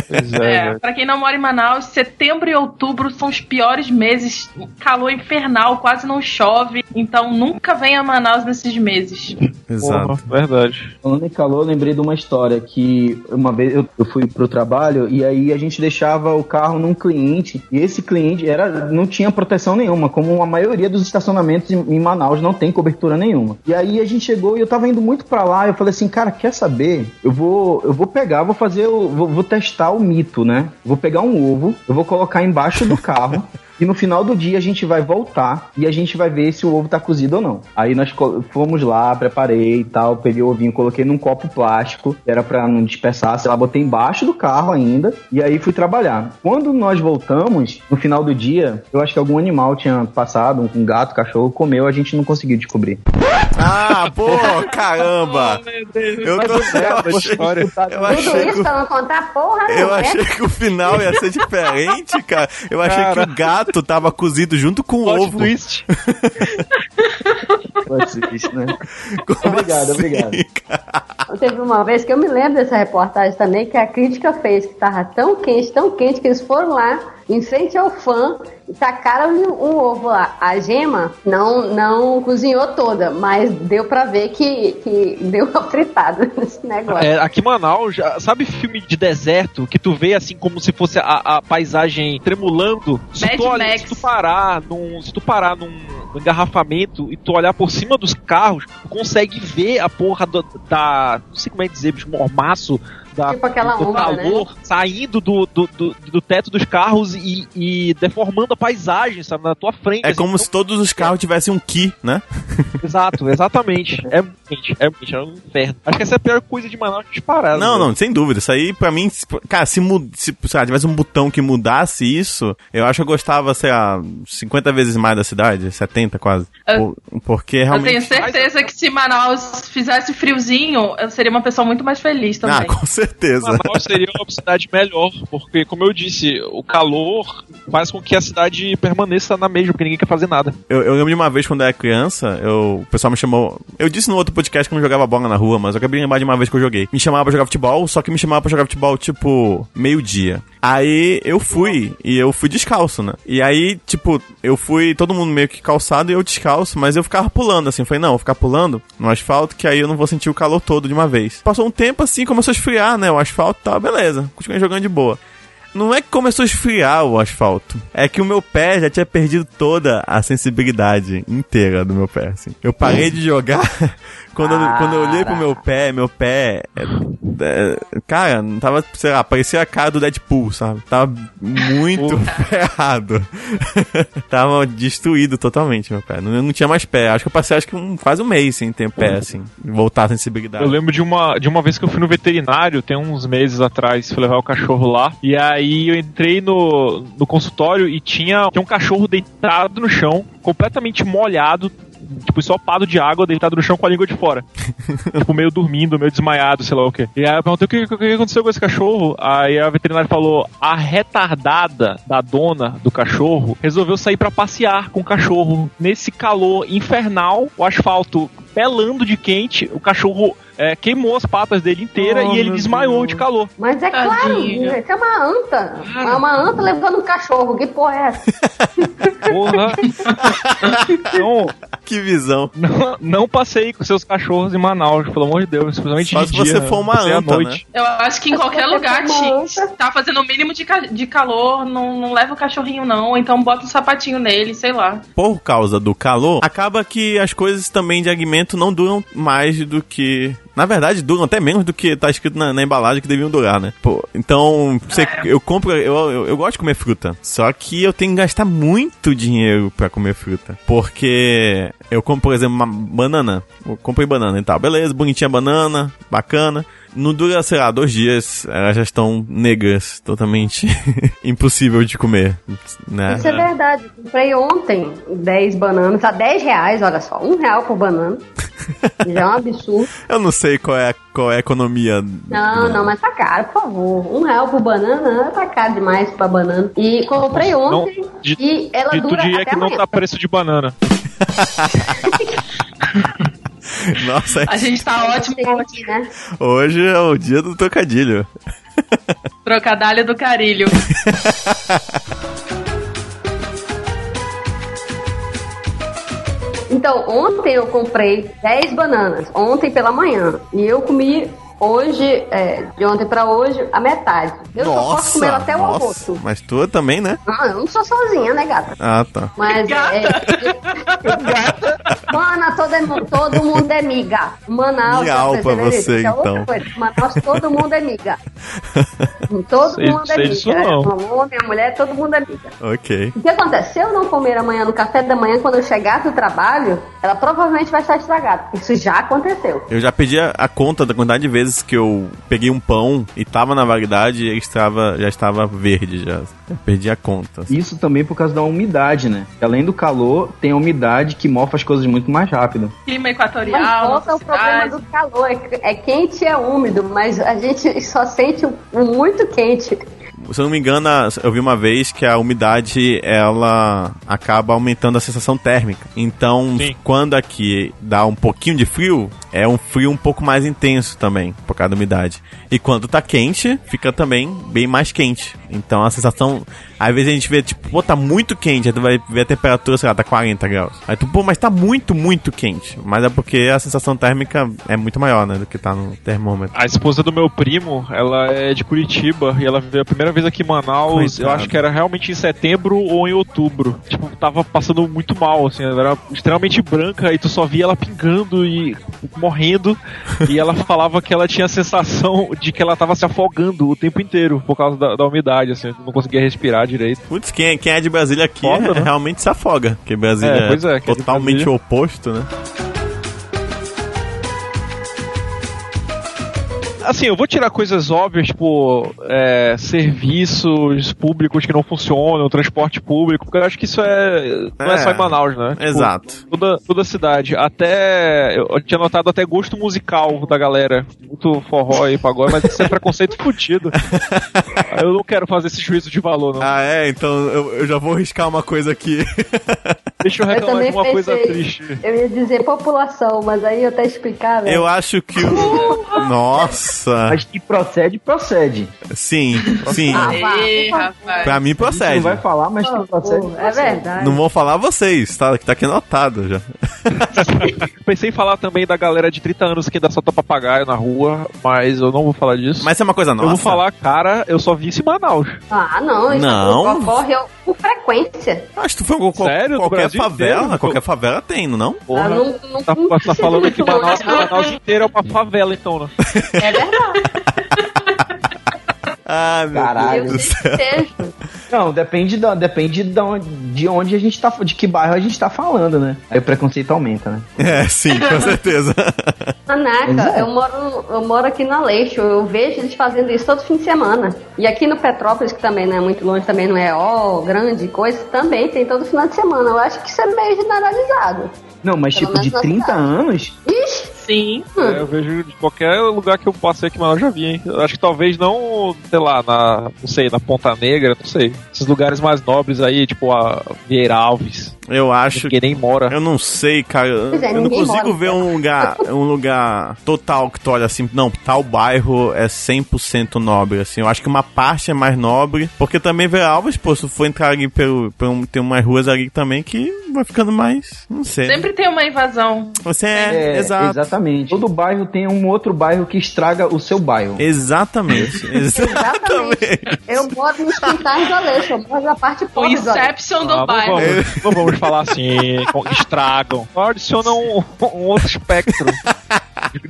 Pois é, É, velho. pra quem não mora em Manaus, setembro e outubro são os piores meses. Calor infernal, quase não chove. Então nunca venha a Manaus nesses meses. Exato. Porra, verdade. Falando em calor, eu lembrei de uma história que uma vez eu, eu fui pro trabalho e aí a gente deixava o carro num cliente e esse cliente era não tinha proteção nenhuma, como a maioria dos estacionamentos em, em Manaus não tem cobertura nenhuma. E aí a gente chegou e eu tava indo muito pra lá, eu falei assim, cara, quer saber? Eu vou eu vou pegar, vou fazer, vou, vou testar o mito, né? Vou pegar um ovo, eu vou colocar embaixo do carro *laughs* E no final do dia a gente vai voltar e a gente vai ver se o ovo tá cozido ou não. Aí nós fomos lá, preparei e tal, peguei o ovinho, coloquei num copo plástico, era pra não dispersar, sei lá, botei embaixo do carro ainda, e aí fui trabalhar. Quando nós voltamos, no final do dia, eu acho que algum animal tinha passado, um gato, cachorro, comeu, a gente não conseguiu descobrir. Ah, pô, caramba! *laughs* Eu, tô, eu achei, eu Tudo achei isso que, pra não contar porra, não, eu né? achei que o final ia ser diferente, cara. Eu achei que o gato tava cozido junto com o ovo. twist. Pode ser isso, né? Como Obrigado, assim, obrigado. cara? Teve uma vez que eu me lembro dessa reportagem também, que a crítica fez, que tava tão quente, tão quente, que eles foram lá, em frente ao fã, e tacaram um, ovo lá. A gema não, não cozinhou toda, mas deu pra ver que, que deu uma fritada *laughs* nesse negócio. É, aqui em Manaus, já- sabe filme de deserto que tu vê assim como se fosse a, a paisagem tremulando? Se Mad tu, olha- se tu parar num, se tu parar num, num engarrafamento e tu olhar por cima dos carros, tu consegue ver a porra do- da, não sei como é dizer, bicho, mormaço da, Tipo aquela do onda, né? calor saindo do, do, do, do teto dos carros e, e deformando a paisagem, sabe, na tua frente. É assim. como se todos os carros tivessem um ki, né? *laughs* Exato, exatamente. É quente, é quente, é um inferno. Acho que essa é a pior coisa de Manaus disparada. Não, né? não, sem dúvida. Isso aí, pra mim, se- cara, se, se sei lá, tivesse um botão que mudasse isso, eu acho que eu gostava, sei lá, 50 vezes mais da cidade, 70 quase. Eu- Por- porque Eu tenho realmente. certeza que se Manaus fizesse friozinho, eu seria uma pessoa muito mais feliz Ah, também. com certeza. Manaus seria uma cidade melhor, porque, como eu disse, o calor faz com que a cidade permaneça na mesma, porque ninguém quer fazer nada. Eu, eu lembro de uma vez quando eu era criança, eu, o pessoal me chamou. Eu disse no outro podcast que eu não jogava bola na rua, mas eu acabei de lembrar de uma vez que eu joguei. Me chamava pra jogar futebol, só que me chamava pra jogar futebol tipo meio-dia. Aí eu fui, e eu fui descalço, né? E aí, tipo, eu fui todo mundo meio que calçado e eu descalço, mas eu ficava pulando assim. Falei, não, vou ficar pulando no asfalto, que aí eu não vou sentir o calor todo de uma vez. Passou um tempo assim, começou a esfriar, né? O asfalto tá, beleza. Continuei jogando de boa. Não é que começou a esfriar o asfalto. É que o meu pé já tinha perdido toda a sensibilidade inteira do meu pé, assim. Eu parei de jogar. *laughs* quando, eu, quando eu olhei pro meu pé, meu pé. é, é, cara, não tava, sei lá, parecia a cara do Deadpool, sabe? Tava muito *laughs* ferrado. *laughs* tava destruído totalmente meu pé. Não, não tinha mais pé. Acho que eu passei acho que um, quase um mês sem ter pé, assim. Voltar a sensibilidade. Eu lembro de uma, de uma vez que eu fui no veterinário, tem uns meses atrás, fui levar o cachorro lá, e aí eu entrei no, no consultório e tinha, tinha um cachorro deitado no chão, completamente molhado, tipo, ensopado de água, deitado no chão com a língua de fora. *laughs* tipo, meio dormindo, meio desmaiado, sei lá o quê. E aí eu perguntei o que, o que aconteceu com esse cachorro. Aí a veterinária falou: a retardada da dona do cachorro resolveu sair pra passear com o cachorro nesse calor infernal, o asfalto pelando de quente, o cachorro é, queimou as patas dele inteira Oh, e ele desmaiou Deus. de calor. Mas é claro, isso é uma anta. É uma anta levando um cachorro. Que porra é essa? *laughs* Porra. então, Que visão. não, não passei com seus cachorros em Manaus, pelo amor de Deus, principalmente Só de se dia. você for uma anta, né? noite. Eu acho que em qualquer *laughs* lugar anta. tá fazendo o mínimo de, ca- de calor, não, não leva o cachorrinho não, então bota um sapatinho nele, sei lá. Por causa do calor, acaba que as coisas também de alimento não duram mais do que. Na verdade, duram até menos do que tá escrito na, na embalagem que deviam durar, né? Pô, então, você- eu compro. Eu, eu, eu gosto de comer fruta. Só que eu tenho que gastar muito dinheiro pra comer fruta. Porque eu compro, por exemplo, uma banana. Eu comprei banana e tal. Beleza, bonitinha a banana, bacana. Não dura, sei lá, dois dias. Elas já estão negras, totalmente *laughs* impossível de comer. Né? Isso é verdade. Comprei ontem 10 bananas a 10 reais, olha só. Um real por banana. *laughs* Já é um absurdo. Eu não sei qual é, qual é a economia. Não, não, mas tá caro, por favor. Um real por banana tá caro demais pra banana. E comprei ontem Não, de- e ela Dito dura dia até que não tá preço de banana. *laughs* Nossa, A gente tá ótimo aqui, né? hoje é o dia do trocadilho. trocadalho do carilho. *laughs* Então, ontem eu comprei 10 bananas, ontem pela manhã. E eu comi hoje, é, de ontem pra hoje, a metade. Eu só posso comer até o nossa. almoço. Mas tu também, né? Ah, eu não sou sozinha, né, gata? Ah, tá. Mas é. *laughs* Mana, todo, é, todo mundo é miga. Manaus. Perceberam isso? você, é outra então. coisa. Manaus, todo mundo é miga. *laughs* Todo Sei- mundo é miga. não. Meu homem, minha mulher, todo mundo é miga. Ok. O que acontece? Se eu não comer amanhã no café da manhã, quando eu chegar do trabalho, ela provavelmente vai estar estragada. Isso já aconteceu. Eu já perdi a, a conta da quantidade de vezes que eu peguei um pão e tava na validade e ele estava, já estava verde já. Eu perdi a conta. Isso também por causa da umidade, né? Além do calor, tem a umidade que mofa as coisas muito mais rápido. Clima Mas equatorial, volta o problema do calor. É, é quente e é úmido, mas a gente só sente muito quente. Se eu não me engano, eu vi uma vez que a umidade ela acaba aumentando a sensação térmica. Então, Sim. quando aqui dá um pouquinho de frio, é um frio um pouco mais intenso também, por causa da umidade. E quando tá quente, fica também bem mais quente. Então a sensação. Às vezes a gente vê, tipo, pô, tá muito quente, aí tu vai ver a temperatura, sei lá, tá 40 graus. Aí tu, pô, mas tá muito, muito quente. Mas é porque a sensação térmica é muito maior, né, do que tá no termômetro. A esposa do meu primo, ela é de Curitiba e ela veio a primeira vez aqui em Manaus, eu Coitado. acho que era realmente em setembro ou em outubro. Tipo, tava passando muito mal, assim, ela era extremamente branca e tu só via ela pingando e morrendo. e ela *laughs* falava que ela tinha a sensação de que ela tava se afogando o tempo inteiro por causa da, da umidade, assim, não conseguia respirar direito. Putz, quem, é- quem é de Brasília aqui Foda, é- né? realmente se afoga. Porque Brasília É, é, é que é totalmente Brasília. oposto, né? Assim, eu vou tirar coisas óbvias, tipo, é, serviços públicos que não funcionam, transporte público, porque eu acho que isso é. Não é, É, só em Manaus, né? Tipo, Exato. Toda, toda a cidade. Até. Eu tinha notado até gosto musical da galera. Muito forró e pagode, mas isso é preconceito *laughs* fudido. *laughs* Eu não quero fazer esse juízo de valor, não. Ah, é? Então eu, eu já vou riscar uma coisa aqui. *laughs* Deixa eu Eu reclamar de uma coisa pensei- triste. Eu ia dizer população, mas aí eu até explicar, né? eu acho que o. Nossa! Mas que procede, procede. Sim, sim. Ah, Ei, rapaz. Pra mim A gente não procede. vai falar, mas que procede. É verdade. Não vou falar vocês, tá? Que tá aqui anotado já. *laughs* Pensei em falar também da galera de 30 anos que ainda solta papagaio na rua, mas eu não vou falar disso. Mas isso é uma coisa nossa. Eu vou falar, cara, eu só vi isso em Manaus. Ah, não, isso Não. ocorre por frequência. Acho que tu foi qual- Sério? Qualquer favela. inteiro? Qualquer favela tem, não? Porra. Ah, não, não, Tá, não tá falando que Manaus, Manaus inteiro é uma favela, então, né? É verdade. *laughs* Ah, meu Caralho. Deus Eu do céu. Não, depende, da, depende da onde, de onde a gente tá, de que bairro a gente tá falando, né? Aí o preconceito aumenta, né? *laughs* É, sim, com certeza. *laughs* Caraca, Exato. eu moro, eu moro aqui na Leixo, eu vejo eles fazendo isso todo fim de semana. E aqui no Petrópolis, que também não é muito longe, também não é ó, grande coisa, também tem todo final de semana. Eu acho que isso é meio generalizado. Não, mas Pelo tipo, de menos na 30 cidade. anos, Ixi, Sim. É, eu vejo de qualquer lugar que eu passei aqui Manaus, eu já vi, hein? Eu acho que talvez não, sei lá, na, não sei, na Ponta Negra, não sei. Esses lugares mais nobres aí, tipo a Vieira Alves. Eu acho Ninguém nem mora. Eu não sei, cara. É, eu não consigo mora, ver cara. um lugar, um lugar total que tu olha assim, não, tal bairro é 100% nobre, assim. Eu acho que uma parte é mais nobre, porque também Vera Alves, pô, se for entrar ali pelo, pelo tem umas ruas ali também que vai ficando mais, não sei. Sempre tem uma invasão. Você é, É, exato. Exatamente. Todo bairro tem um outro bairro que estraga o seu bairro. Exatamente. *laughs* Exatamente. Eu moro nos quintais do Aleixo, eu moro na parte O pobre do Aleixo. Inception do Ah, não, bairro. vamos, vamos falar assim, estragam. Adiciona um, um outro espectro.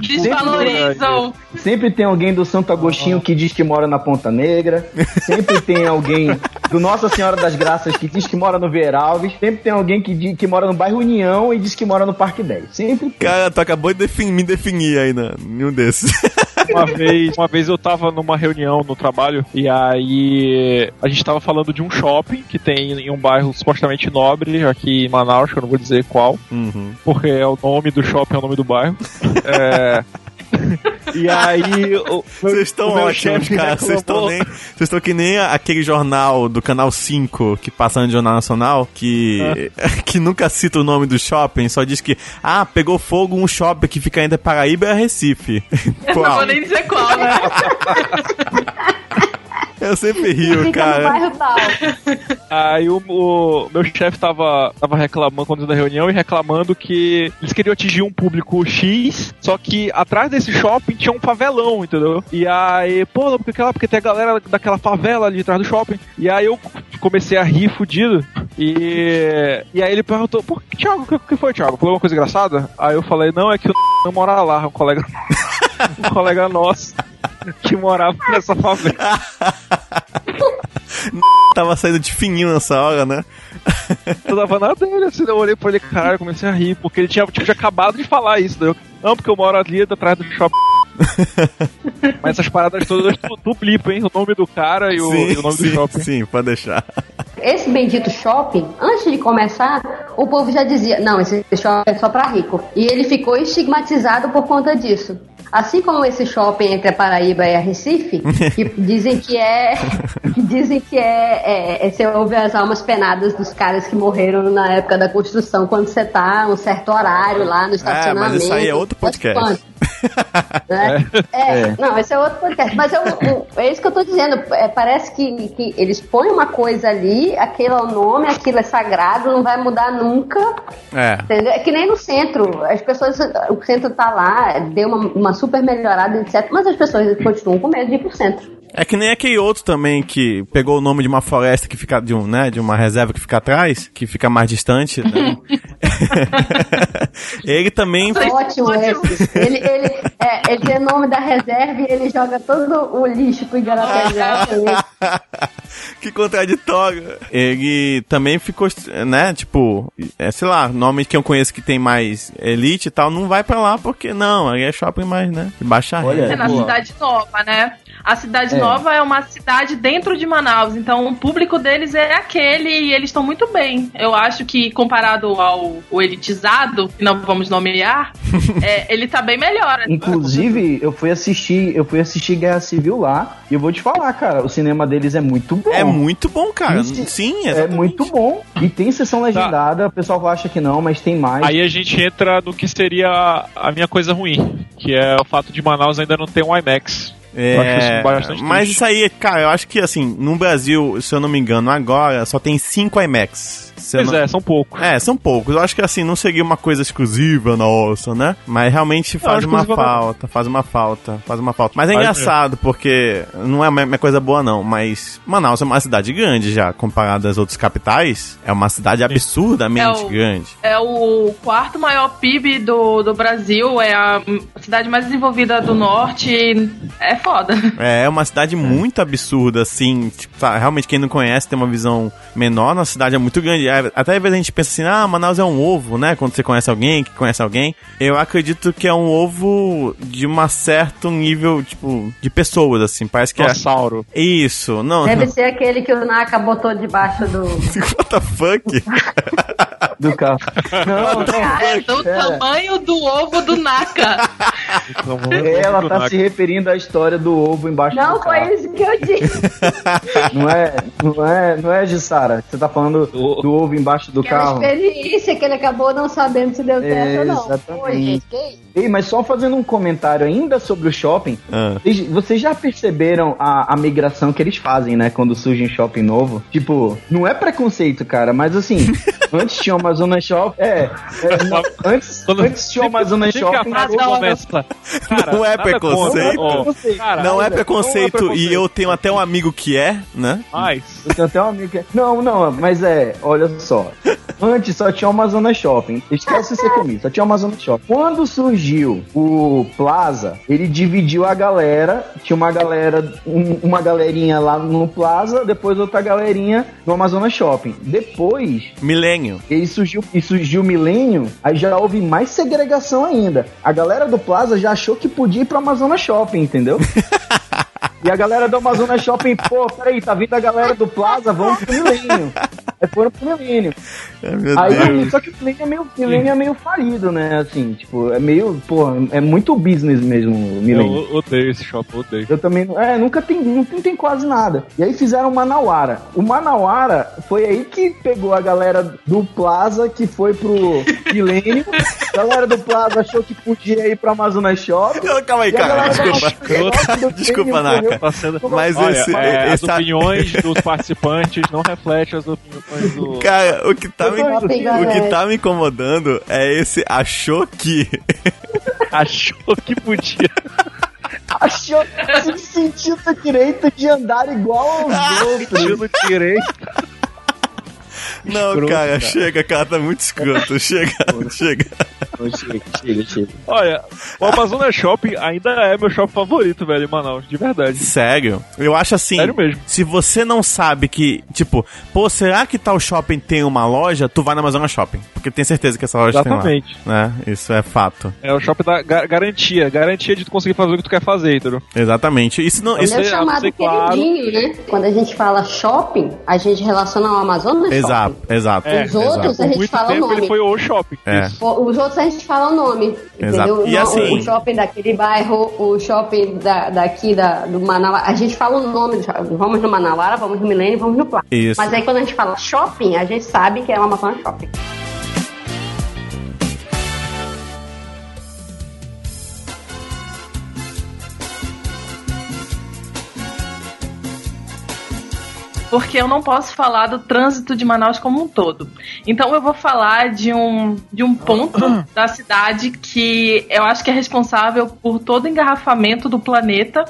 Desvalorizam. Sempre tem alguém do Santo Agostinho que diz que mora na Ponta Negra. Sempre tem alguém do Nossa Senhora das Graças que diz que mora no Veralves. Sempre tem alguém que, diz, que mora no bairro União e diz que mora no Parque 10. Sempre tem. Cara, tu acabou de defin- me definir aí, né? Nenhum desses. Uma vez, uma vez eu tava numa reunião no trabalho e aí a gente tava falando de um shopping que tem em um bairro supostamente nobre aqui em Manaus, que eu não vou dizer qual, Uhum. porque é o nome do shopping, é o nome do bairro. É... *laughs* E aí o, Vocês estão ótimos, cara. Vocês estão nem. Vocês estão que nem aquele jornal do canal 5 que passa no Jornal Nacional, que, *laughs* que nunca cita o nome do shopping, só diz que, ah, pegou fogo um shopping que fica entre Paraíba e Recife. *laughs* Eu não Qual? vou nem dizer qual, né? *laughs* Eu sempre rio, Fica no cara. bairro tal. Aí o, o meu chefe tava, tava reclamando quando da reunião e reclamando que eles queriam atingir um público X, só que atrás desse shopping tinha um favelão, entendeu? E aí, pô, não, porque, aquela, porque tem a galera daquela favela ali atrás do shopping. E aí eu comecei a rir fudido. E, e aí ele perguntou, pô, Thiago, o que, que foi, Thiago? Falou uma coisa engraçada? Aí eu falei, não, é que o não mora lá, um colega, *laughs* um colega nosso *laughs* que morava nessa favela. *laughs* Tava saindo de fininho nessa hora, né? Eu tava na dele, assim, eu olhei pra ele, caralho, comecei a rir, porque ele tinha, tipo, tinha acabado de falar isso, daí eu, não, porque eu moro ali atrás do shopping. *laughs* Mas essas paradas todas tu, tu blipa, hein? O nome do cara e o, e o nome sim, do shopping. sim, pode deixar. Esse bendito shopping, antes de começar, o povo já dizia: não, esse shopping é só pra rico. E ele ficou estigmatizado por conta disso. Assim como esse shopping entre a Paraíba e a Recife, que *laughs* dizem que é. que dizem que é, é, é Você ouve as almas penadas dos caras que morreram na época da construção, quando você tá um certo horário lá no estacionamento. mas isso aí é outro podcast. Né? É, não, esse é outro podcast. Mas eu, eu- é isso que eu tô dizendo. É, parece que, que eles põem uma coisa ali, aquele é o nome, aquilo é sagrado, não vai mudar nunca. É. Entendeu? É que nem no centro. As pessoas, o centro tá lá, deu uma, uma super melhorada, etc. Mas as pessoas continuam com medo de ir pro centro. É que nem aquele outro também que pegou o nome de uma floresta que fica de um, né, de uma reserva que fica atrás, que fica mais distante, né? *laughs* Ele também Ótimo, Ótimo. esse. Ele, ele, é, ele tem o nome da reserva e ele joga todo o lixo pro Igarapé *laughs* que contraditório. Ele também ficou, né, tipo, é, sei lá, nome que eu conheço que tem mais elite e tal, não vai pra lá porque não, aí é shopping mais, né, de baixa Olha, renda. É na. Cidade Nova, né? A Cidade É. Nova é uma cidade dentro de Manaus, então o público deles é aquele e eles estão muito bem. Eu acho que comparado ao o elitizado, que não vamos nomear, *laughs* é, ele tá bem melhor. Inclusive, eu fui assistir, eu fui assistir Guerra Civil lá, e eu vou te falar, cara, o cinema deles é muito bom. É muito bom, cara. Isso Sim, É muito bom. E tem sessão legendada, o pessoal acha que não, mas tem mais. Aí a gente entra no que seria a minha coisa ruim, que é o fato de Manaus ainda não ter um IMAX. É, isso mas isso aí, cara, eu acho que assim, no Brasil, se eu não me engano, agora só tem 5 IMAX. Se Pois não- é, são poucos. É, são poucos. Eu acho que assim, não seria uma coisa exclusiva nossa, né? Mas realmente faz uma falta, faz uma falta, faz uma falta. Mas é Faz engraçado, porque não é uma coisa boa não, mas Manaus é uma cidade grande já, comparada às outras capitais. É uma cidade absurdamente É o- grande. É o quarto maior PIB do, do Brasil, é a cidade mais desenvolvida do norte. É foda. É, é uma cidade muito absurda, assim. Tipo, tá, realmente, quem não conhece tem uma visão menor. Nossa cidade é muito grande. É, até às vezes a gente pensa assim, ah, Manaus é um ovo, né? Quando você conhece alguém que conhece alguém. Eu acredito que é um ovo de um certo nível, tipo, de pessoas, assim. Parece que é. Dinossauro. Isso, não. Deve ser aquele que o Naka botou debaixo do. *laughs* What the fuck? *laughs* do carro. Não, não. É do tamanho do ovo do Naka. Ela tá se referindo à história do ovo embaixo Não do carro. foi isso que eu disse. *laughs* Não é, não é, não é, Jussara? Você tá falando do ovo embaixo do Aquela carro? experiência que ele acabou não sabendo se deu certo ou não. Exatamente. Oi? Ei, mas só fazendo um comentário ainda sobre o shopping, Ah. vocês, vocês já perceberam a, a migração que eles fazem, né? Quando surge um shopping novo? Tipo, não é preconceito, cara, mas assim, *laughs* antes tinha uma zona shopping. É, é, não, antes, *laughs* Quando- antes tinha uma zona que a shopping. frase Adoro. começa. Cara, Não é preconceito. contra, preconceito. cara, Não é preconceito, não é e eu tenho até um amigo que é, né? Mas, Eu tenho até um amigo que. Não, não, mas é, olha só. Antes só tinha uma zona shopping. Esquece ser comigo, só tinha uma zona shopping. Quando surgiu o Plaza, ele dividiu a galera. Tinha uma galera, um- uma galerinha lá no Plaza, depois outra galerinha no Amazônia Shopping. Depois, Milênio. ele surgiu e surgiu o milênio, aí já houve mais segregação ainda. A galera do Plaza já achou que podia ir pro Amazonas Shopping, entendeu? *laughs* e a galera do Amazonas Shopping, pô, peraí, tá vindo a galera do Plaza, vamos pro milênio. Foram pro milênio. Ai, meu Aí, Deus. só que o milênio é meio, milênio é meio falido, né? Assim, tipo, é meio, pô, é muito business mesmo o milênio. eu odeio esse shopping, odeio. Eu também, não- é, nunca tem, não tem, tem quase nada. E aí fizeram o Manauara. O Manauara foi aí que pegou a galera do Plaza, que foi pro *laughs* Milênio. a galera do Plaza achou que podia ir pro Amazonas Shopping. Calma aí, cara, desculpa. *laughs* Desculpa, Milênio Naka. Tá sendo... Mas Olha, esse, é, as esse opiniões dos *laughs* participantes não refletem as opiniões do. *laughs* Cara, o que tá me, o que tá me incomodando é esse achou que. *laughs* Achou que podia. *laughs* Achou que se sentiu no direito de andar igual aos outros. Tiro direito. Não, Escroto, cara, cara. chega, cara, tá muito escroto. *laughs* Chega, chega. Chega, chega, chega. Olha, o Amazonas Shopping ainda é meu shopping favorito, velho, em Manaus, de verdade. Sério? Eu acho assim. Sério mesmo. Se você não sabe que, tipo, pô, será que tal shopping tem uma loja? Tu vai na Amazonas Shopping. Porque tem certeza que essa loja Exatamente. tem lá. Né? Isso é fato. É o shopping da ga- garantia. Garantia de tu conseguir fazer o que tu quer fazer, entendeu? Exatamente. Isso não. Ele Isso, é é- chamado ser claro. queridinho, né? Quando a gente fala shopping, a gente relaciona ao Amazonas exato, exato. É, Os outros, exato. a gente fala o nome. ele foi o shopping. É. Os outros a gente fala o nome, Exato. entendeu? E assim- O shopping daquele bairro, o shopping da, daqui da, do Manauara, a gente fala o nome do shopping. Vamos no Manauara, vamos no Milênio, vamos no Plaza. Isso. Mas aí quando a gente fala shopping, a gente sabe que é o Amazonas Shopping. Porque eu não posso falar do trânsito de Manaus como um todo. Então eu vou falar de um, de um ponto da cidade que eu acho que é responsável por todo o engarrafamento do planeta.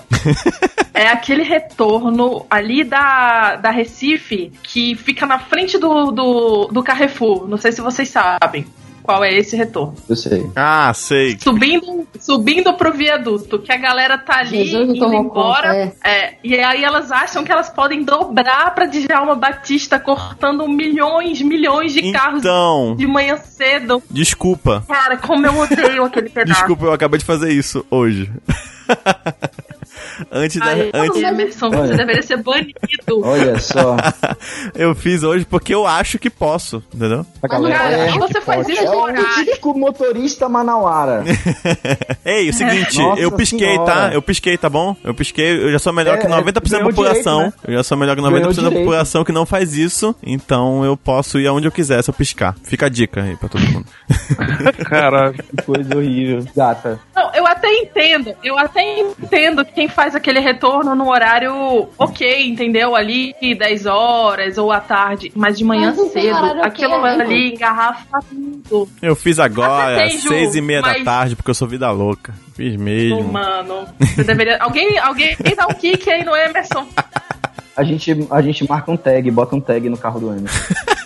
*laughs* é aquele retorno ali da, da Recife que fica na frente do, do, do Carrefour. Não sei se vocês sabem qual é esse retorno. Eu sei. Ah, sei. Subindo, subindo pro viaduto, que a galera tá ali Jesus não indo embora. conta, é, e aí elas acham que elas podem dobrar pra Djalma Batista, cortando milhões, milhões de carros Então, de manhã cedo. desculpa. Cara, como eu odeio aquele *laughs* pedaço. Desculpa, eu acabei de fazer isso hoje. *laughs* antes da. Ai, antes, Emerson, você Olha. deveria ser banido. Olha só. *laughs* eu fiz hoje porque eu acho que posso, entendeu? Mas galera Cara, é, você faz isso é o típico motorista manauara. *laughs* Ei, o seguinte, Nossa eu pisquei, senhora. tá? Eu pisquei, tá bom? Eu pisquei, eu já sou melhor É, que 90% da ganhou população. direito, né? Eu já sou melhor que Ganhou 90% da direito. população que não faz isso. Então eu posso ir aonde eu quiser se eu piscar. Fica a dica aí pra todo mundo. *laughs* Caralho. Que coisa horrível. Gata. Não, eu até entendo. Eu até entendo quem faz aquele retorno no horário ok, entendeu? Ali 10 horas ou à tarde, mas de manhã Mas cedo. Aquilo né, ali engarrafa tudo. Eu fiz agora, Acertei, Ju, seis e meia da mas- tarde, porque eu sou vida louca. Fiz mesmo. mano, você deveria. Alguém, alguém dá um kick aí no Emerson. *laughs* A gente, a gente marca um tag, bota um tag no carro do Emerson. *laughs*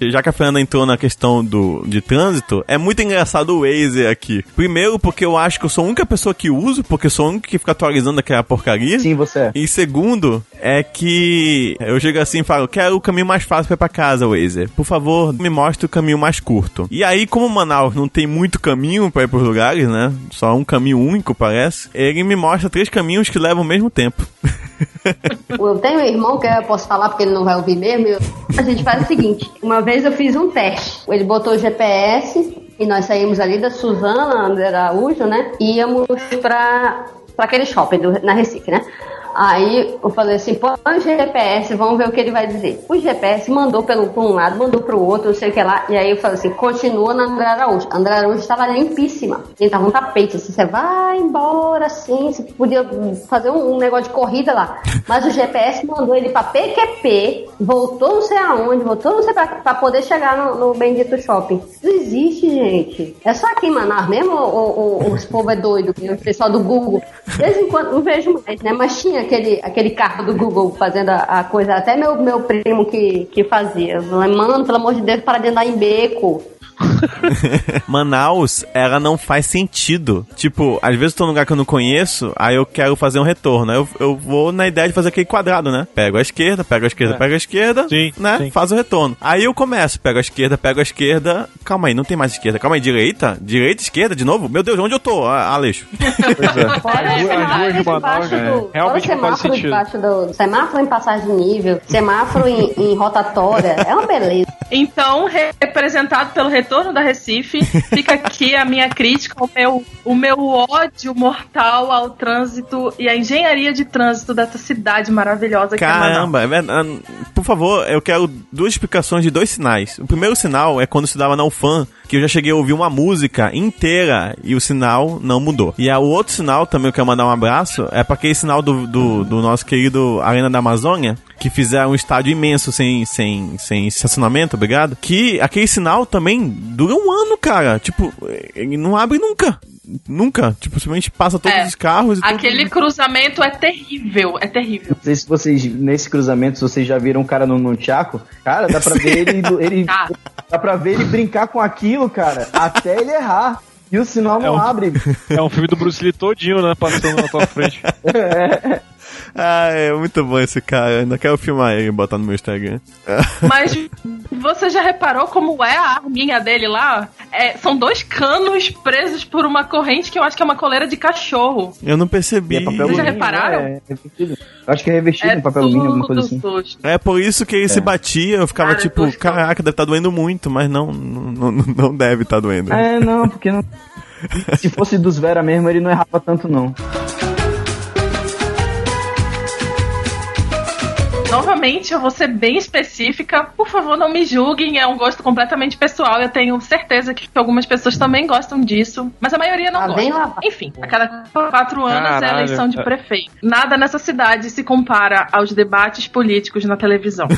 Já que a Fernanda entrou na questão do, de trânsito, é muito engraçado o Waze aqui. Primeiro, porque eu acho que eu sou a única pessoa que uso, porque eu sou o único que fica atualizando aquela porcaria. Sim, você é. E segundo, é que eu chego assim e falo, quero o caminho mais fácil pra ir pra casa, Waze. Por favor, me mostre o caminho mais curto. E aí, como Manaus não tem muito caminho pra ir pros lugares, né? Só um caminho único, parece. Ele me mostra três caminhos que levam o mesmo tempo. Eu tenho um irmão que eu posso falar porque ele não vai ouvir mesmo. eu- A gente faz o seguinte: uma vez eu fiz um teste. Ele botou o GPS e nós saímos ali da Suzana, André Araújo, né? E íamos pra aquele shopping do- na Recife, né? Aí eu falei assim, põe o GPS, vamos ver o que ele vai dizer. O GPS mandou pelo, um lado, mandou pro outro, não sei o que lá. E aí eu falei assim, continua na André Araújo. A André Araújo estava limpíssima. Ele tava um tapete, assim, você vai embora, assim, você podia fazer um, um negócio de corrida lá. Mas o GPS mandou ele pra PQP, voltou não sei aonde, voltou não sei pra, pra poder chegar no, no bendito shopping. Isso existe, gente. É só aqui em Manaus mesmo ou, ou- ou os povo é doido, o pessoal do Google. De vez em quando, não vejo mais, né? Mas tinha aquele, aquele carro do Google fazendo a, a coisa, até meu, meu primo que, que fazia. Mano, pelo amor de Deus, para de andar em beco. *laughs* Manaus, ela não faz sentido. Tipo, às vezes eu tô num lugar que eu não conheço, aí eu quero fazer um retorno. Aí eu, eu vou na ideia de fazer aquele quadrado, né? Pego a esquerda, pego a esquerda, É. pego a esquerda, Sim, né? sim. Faz o retorno. Aí eu começo, pego a esquerda, pego a esquerda. Calma aí, não tem mais esquerda. Calma aí, direita? Direita, esquerda, de novo? Meu Deus, onde eu tô? Ah, Aleixo. *laughs* Pois é. Fora as duas de Manaus, debaixo né? do, fora Realmente não faz semáforo debaixo do semáforo em passagem de nível, semáforo em, em rotatória, é uma beleza. Então, representado pelo retorno da Recife, fica aqui a minha crítica, o meu, o meu ódio mortal ao trânsito e à engenharia de trânsito dessa cidade maravilhosa que é. Caramba, é verdade. Por favor, eu quero duas explicações de dois sinais. O primeiro sinal é quando se dava na UFAM, que eu já cheguei a ouvir uma música inteira e o sinal não mudou. E o outro sinal também eu quero mandar um abraço é para aquele sinal do, do, do nosso querido Arena da Amazônia, que fizeram um estádio imenso sem, sem, sem estacionamento, obrigado. Que aquele sinal também dura um ano, cara. Tipo, ele não abre nunca. Nunca. Tipo, simplesmente passa todos É. os carros e tudo. Aquele cruzamento é terrível, é terrível. Não sei se vocês, nesse cruzamento, se vocês já viram um cara no Nunchaku, cara, dá pra ver ele, *laughs* ele Tá. dá pra ver ele brincar com aquilo, cara, até ele errar. E o sinal não É um- abre. *laughs* É um filme do Bruce Lee todinho, né? Passando na tua frente. *laughs* Ah, é muito bom esse cara. Ainda quero filmar ele e botar no meu Instagram. *laughs* Mas você já reparou como é a arminha dele lá? É, são dois canos presos por uma corrente que eu acho que é uma coleira de cachorro. Eu não percebi. é papel Vocês já repararam? né? É revestido. Eu acho que é revestido É em papel alumínio, alguma coisa assim. sujo. É por isso que ele se batia, eu ficava Cara, tipo, caraca, deve estar doendo muito, mas não, não, não, não deve estar doendo. É, não, porque não. *laughs* Se fosse dos Vera mesmo, ele não errava tanto, não. Novamente, eu vou ser bem específica. Por favor, não me julguem. É um gosto completamente pessoal. Eu tenho certeza que algumas pessoas também gostam disso. Mas a maioria não Lá gosta. Enfim, a cada quatro anos é a Caralho. eleição de prefeito. Nada nessa cidade se compara aos debates políticos na televisão. *laughs*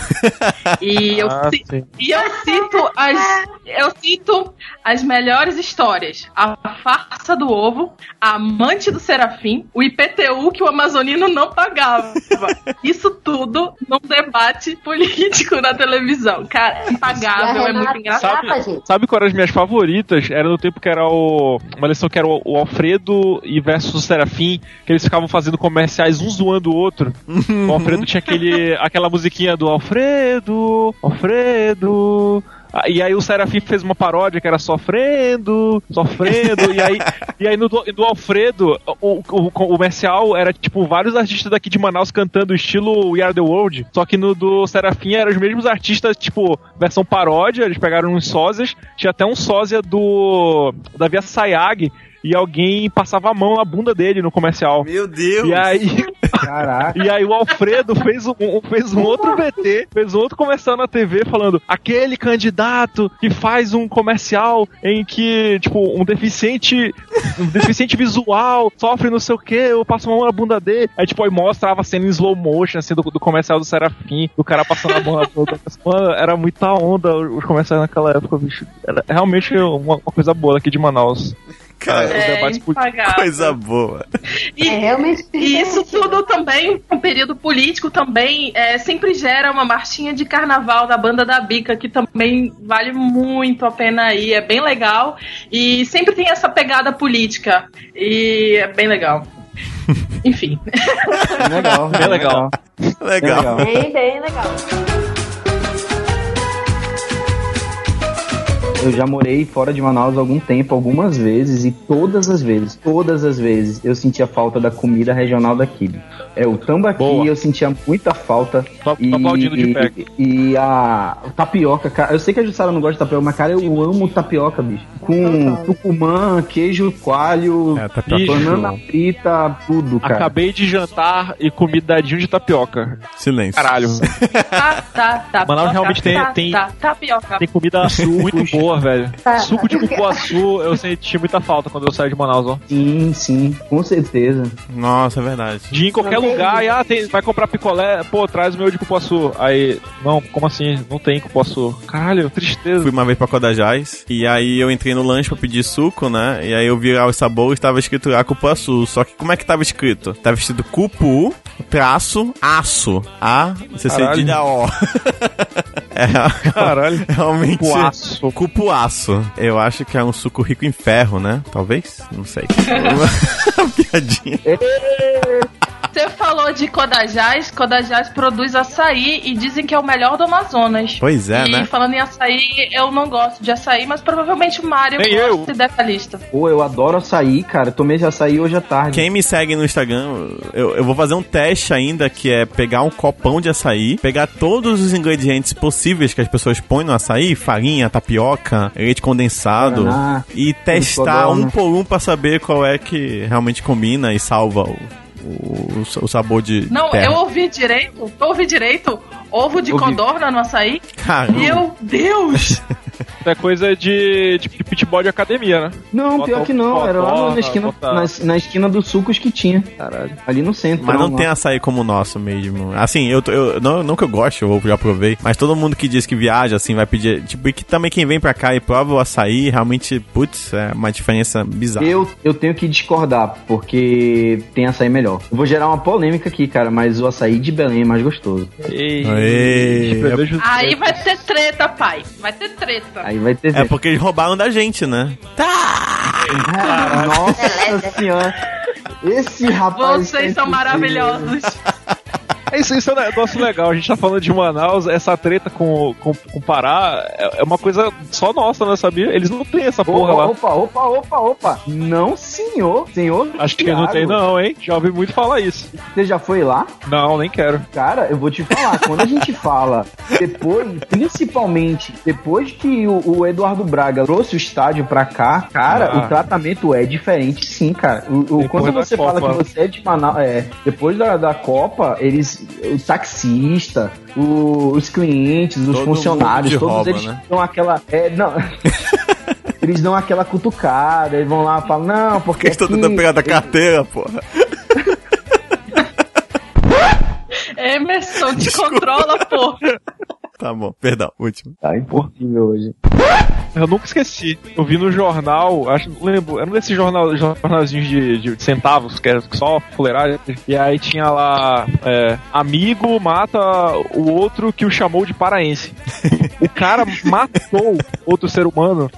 E eu, Ah, e eu cito as. Eu cito as melhores histórias. A farsa do ovo, a amante do Serafim, o IPTU que o amazonino não pagava. *laughs* Isso tudo num debate político na televisão. Cara, é impagável, é muito engraçado. Gente. Sabe qual era as minhas favoritas? Era no tempo que era o. Uma lição que era o, o Alfredo e versus o Serafim, que eles ficavam fazendo comerciais um zoando o outro. O Alfredo *laughs* tinha aquele, aquela musiquinha do Alfredo, Alfredo. E aí o Serafim fez uma paródia que era sofrendo, sofrendo, e aí, e aí no, do, do Alfredo, o, o, o comercial era tipo vários artistas daqui de Manaus cantando estilo We Are The World, só que no do Serafim eram os mesmos artistas, tipo, versão paródia, eles pegaram uns sósias, tinha até um sósia do da Via Sayag, e alguém passava a mão na bunda dele no comercial. Meu Deus! E aí, Caraca. *laughs* e aí o Alfredo fez um, fez um outro VT, fez um outro comercial na TV falando aquele candidato que faz um comercial em que, tipo, um deficiente, um deficiente visual sofre não sei o que, eu passo a mão na bunda dele. Aí, tipo, aí mostrava a cena em slow motion, assim, do, do comercial do Serafim, do cara passando a mão na bunda. *laughs* Mano, era muita onda os comerciais naquela época, bicho. Era realmente uma, uma coisa boa aqui de Manaus. Cara, os É debates políticos. impagável. coisa boa. E, É realmente. E isso tudo também, um período político também, é, sempre gera uma marchinha de carnaval da banda da Bica, que também vale muito a pena ir, é bem legal. E sempre tem essa pegada política. E é bem legal. *laughs* Enfim. Legal, Bem legal. Legal. Bem, bem legal. Eu já morei fora de Manaus há algum tempo, algumas vezes, e todas as vezes, todas as vezes, eu sentia falta da comida regional daqui. É o tambaqui, Boa. eu sentia muita falta. Tô- tô aplaudindo de pé. e, e a tapioca, cara. Eu sei que a Jussara não gosta de tapioca, mas, cara, eu amo tapioca, bicho. Com tucumã, queijo coalho, É, tapioca banana frita, tudo, cara. Acabei de jantar e comi dadinho de tapioca. Silêncio. Caralho. Tá, *laughs* tá, tá. Manaus realmente tem- tá, tem- Tá, tapioca. Tem comida muito boa, velho. Tá. Suco de cupuaçu, eu senti muita falta quando eu saí de Manaus, ó. Sim, sim, com certeza. Nossa, é verdade. De ir em qualquer Não lugar e, ah, tem, vai comprar picolé, pô, traz o meu de cupuaçu. Aí, não, como assim? Não tem cupuaçu. Caralho, tristeza. Fui uma vez pra Codajás e aí eu entrei no lanche pra pedir suco, né? E aí eu vi lá os sabores tava escrito lá cupuaçu. Só que como é que tava escrito? Tava escrito cupu, traço, aço. A, você Caralho. cedilha *laughs* *laughs* O. é, Caralho. realmente. Cupuaço. Cupuaço. Eu acho que é um suco rico em ferro, né? Talvez? Não sei. *laughs* *laughs* Piadinha. Você falou de Codajás, Codajás produz açaí e dizem que é o melhor do Amazonas. Pois é, e né? falando em açaí, eu não gosto de açaí, mas provavelmente o Mário Nem gosta eu. dessa lista. Pô, eu adoro açaí, cara. Tomei esse açaí hoje à tarde. Quem me segue no Instagram, eu, eu vou fazer um teste ainda que é pegar um copão de açaí, pegar todos os ingredientes possíveis que as pessoas põem no açaí, farinha, tapioca, leite condensado, e testar um por um pra saber qual é que realmente combina e salva o, o, o sabor de Não, terra. eu ouvi direito, eu ouvi direito, ovo de Ouvi. codorna no açaí. Caramba. Meu Deus! *laughs* Isso é coisa de, de, de pitbull de academia, né? Não, Bota pior o que não. Era lá na esquina, bota- na, na esquina dos sucos que tinha. Caralho. Ali no centro. Mas não lá. tem açaí como o nosso mesmo. Assim, eu, eu não, não que eu goste, eu já provei, mas todo mundo que diz que viaja, assim, vai pedir. Tipo, e que também quem vem pra cá e prova o açaí, realmente, putz, é uma diferença bizarra. Eu, eu tenho que discordar, porque tem açaí melhor. Eu vou gerar uma polêmica aqui, cara, mas o açaí de Belém é mais gostoso. Ei, Ei, prevejo- Aí vai ter treta, pai. Vai ter treta. Aí vai ter. É porque eles roubaram da gente, né? Ah, Nossa *laughs* senhora. Esse rapaz. Vocês tá são maravilhosos. É isso, isso é um negócio legal. A gente tá falando de Manaus, essa treta com, com, com Pará é é uma coisa só nossa, né? Sabia? Eles não têm essa porra Opa, lá. opa, opa, opa, opa. Não, senhor. Senhor. Acho que não tem, Thiago, não, hein? Já ouvi muito falar isso. Você já foi lá? Não, nem quero. Cara, eu vou te falar, quando a gente *laughs* fala depois, principalmente depois que o, o Eduardo Braga trouxe o estádio pra cá, cara, Ah. o tratamento é diferente sim, cara. O, o- quando você fala Copa. que você é de Manaus, é, depois da, da Copa, eles, o taxista, o- os clientes, os Todo funcionários, todos rouba, eles né? dão aquela, é, não... *laughs* Eles dão aquela cutucada, eles vão lá e falam, não, porque. Porque estão tentando pegar da carteira, porra. *laughs* Emerson, te controla, pô. Tá bom, perdão, último. Tá impossível hoje. Eu nunca esqueci. Eu vi no jornal, acho não lembro, era um desses jornal, jornalzinhos de, de centavos, que era só fuleiragem. E aí tinha lá, é, amigo mata o outro que o chamou de paraense. O cara *laughs* matou outro ser humano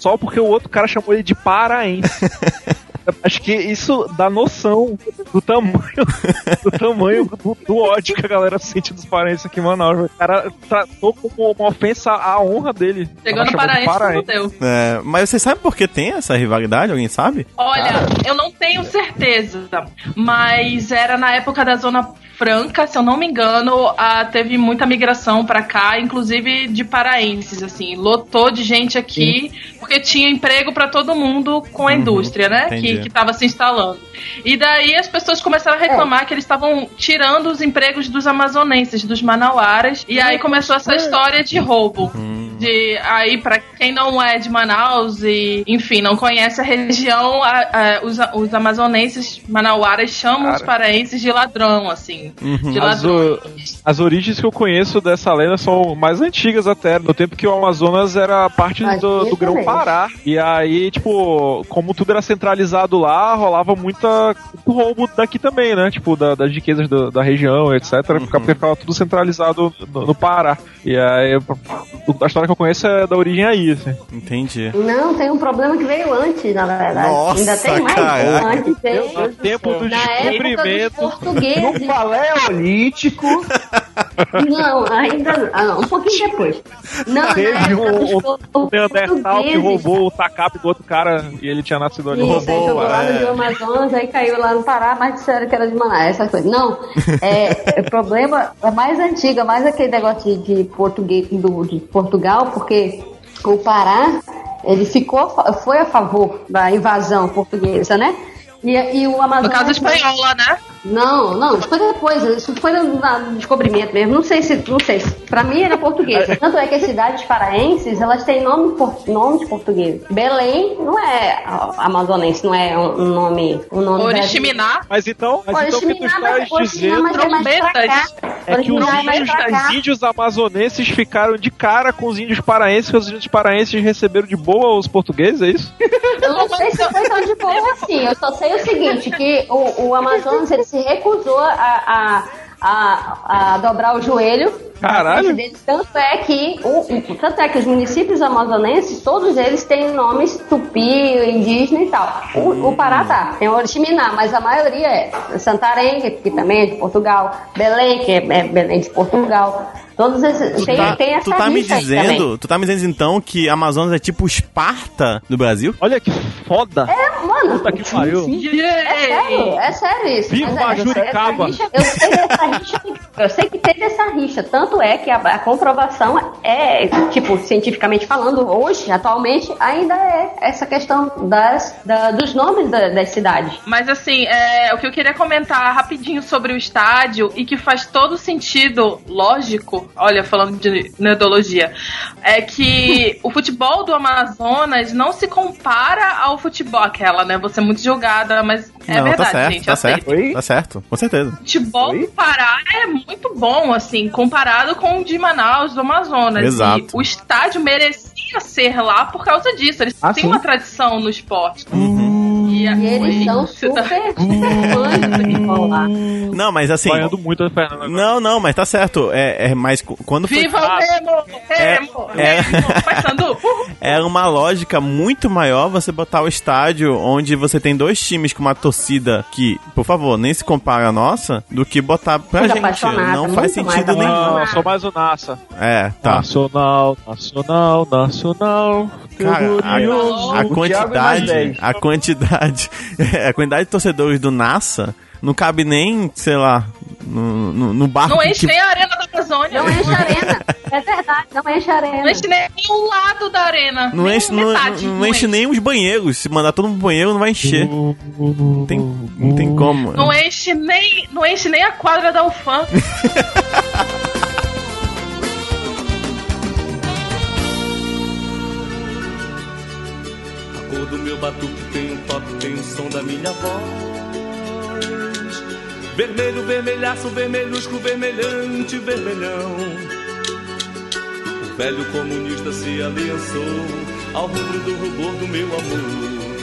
só porque o outro cara chamou ele de paraense. *laughs* Acho que isso dá noção do tamanho *laughs* do tamanho do, do ódio que a galera sente dos paraenses aqui em Manaus. O cara tratou como uma ofensa à honra dele. Chegou no Paraense, não deu. É, mas você sabe por que tem essa rivalidade? Alguém sabe? Olha, eu não tenho certeza, mas era na época da Zona Franca, se eu não me engano, ah, teve muita migração pra cá, inclusive de paraenses, assim, lotou de gente aqui, porque tinha emprego pra todo mundo com a indústria, né, entendi. que, que tava se instalando. E daí as pessoas começaram a reclamar que eles estavam tirando os empregos dos amazonenses, dos manauaras, e aí começou essa história de roubo. De aí, pra quem não é de Manaus e, enfim, não conhece a região, a- a- os, os amazonenses manauaras chamam os paraenses de ladrão, assim. De As, ladrões. As origens que eu conheço dessa lenda são mais antigas até, no tempo que o Amazonas era parte Mas do, do Grão. Pará. E aí, tipo, como tudo era centralizado lá, rolava muita muito roubo daqui também, né? Tipo, da- das riquezas do- da região, etc. Ficava, porque ficava tudo centralizado no, no Pará. E aí, a história que eu conheço é da origem aí, assim. Entendi. Não, tem um problema que veio antes, na verdade. Nossa, Ainda tem mais. caraca. Antes tem. No tempo do Na época dos descobrimento. portugueses. No paleolítico, *laughs* Não, ainda não. Ah, não, um pouquinho depois. Não, Teve época um, um, Neandertal que roubou o tacape do outro cara e ele tinha nascido ali. Isso, aí jogou lá no Rio Amazonas, aí caiu lá no Pará, mas disseram que era de Manaus, essas coisas. Não, é, o problema é mais antigo, é mais aquele negócio de, de português do, de Portugal, porque o Pará, ele ficou, foi a favor da invasão portuguesa, né? E, e o No Amazonas... caso espanhola, né? Não, não, isso foi depois, isso foi no, descobrimento mesmo. Não sei se, não sei. se- Pra mim era português. *laughs* Tanto é que as cidades paraenses, elas têm nome, por- nome de português. Belém não é amazonense, não é um, nome, um nome Oriximiná. Mas então, mas então o que tu estás mas- dizendo mas é mais é que os é índios, os índios amazonenses ficaram de cara com os índios paraenses, que os índios paraenses receberam de boa os portugueses, é isso? Eu não sei se foi tão de boa assim. Eu só sei o seguinte, que o, o Amazonas ele se recusou a, a, a, a dobrar o joelho. Caralho. Tanto é que o, o- tanto é que os municípios amazonenses, todos eles têm nomes tupi, indígena e tal. O, o Pará tá, tem Oriximiná, mas a maioria é Santarém, que, que também é de Portugal, Belém, que é, é Belém de Portugal. Todos esses Tu tem, tá, tem essa tu tá me dizendo, tu tá me dizendo então que Amazonas é tipo Esparta do Brasil? Olha que foda! É, mano. Puta que pariu! É sério, é sério isso. Viva Mas é- Juricaba. essa rixa- Eu sei dessa rixa, eu sei que teve essa rixa. Tanto é que a, a comprovação é, tipo, cientificamente falando, hoje, atualmente, ainda é essa questão das, da- dos nomes da- das cidades. Mas assim, é, o que eu queria comentar rapidinho sobre o estádio e que faz todo sentido lógico, olha, falando de nerdologia, é que *laughs* o futebol do Amazonas não se compara ao futebol, aquela, né? Você é muito julgada, mas é Não, verdade, tá certo, gente. tá aceito. certo, Oi? tá certo, com certeza. O futebol do Pará é muito bom, assim, comparado com o de Manaus, do Amazonas. Exato. E o estádio merecia ser lá por causa disso. Eles Ah, têm sim. uma tradição no esporte. Uhum. E, E eles são super, *laughs* fãs do lá. Não, mas assim. Apanhando muito a Fernanda. agora. Não, não, mas tá certo. É, é mais quando foi Viva o Remo! Remo! é. Uhul. *laughs* Era uma lógica muito maior você botar o estádio onde você tem dois times com uma torcida que, por favor, nem se compara a nossa, do que botar pra Muito gente. Não faz sentido nenhum. Não, eu sou mais o NASA. É, tá. Nacional, nacional, nacional. Cara, a, a é quantidade, 10. a quantidade, *laughs* a quantidade de torcedores do NASA não cabe nem, sei lá, no, no, no barco Não que- enche nem a arena da Amazônia. Não enche a arena. É verdade, não enche a arena. Não enche nem um lado da arena. não nem enche, não, metade. não enche nem os banheiros. Se mandar todo mundo pro banheiro, não vai encher. Não tem, não tem como. Não enche nem, não enche nem a quadra da UFAM. *laughs* do meu batuque tem um toque, tem o som da minha voz. Vermelho, vermelhaço, vermelhusco, vermelhante, vermelhão. O velho comunista se aliançou ao rubro do rubor do meu amor.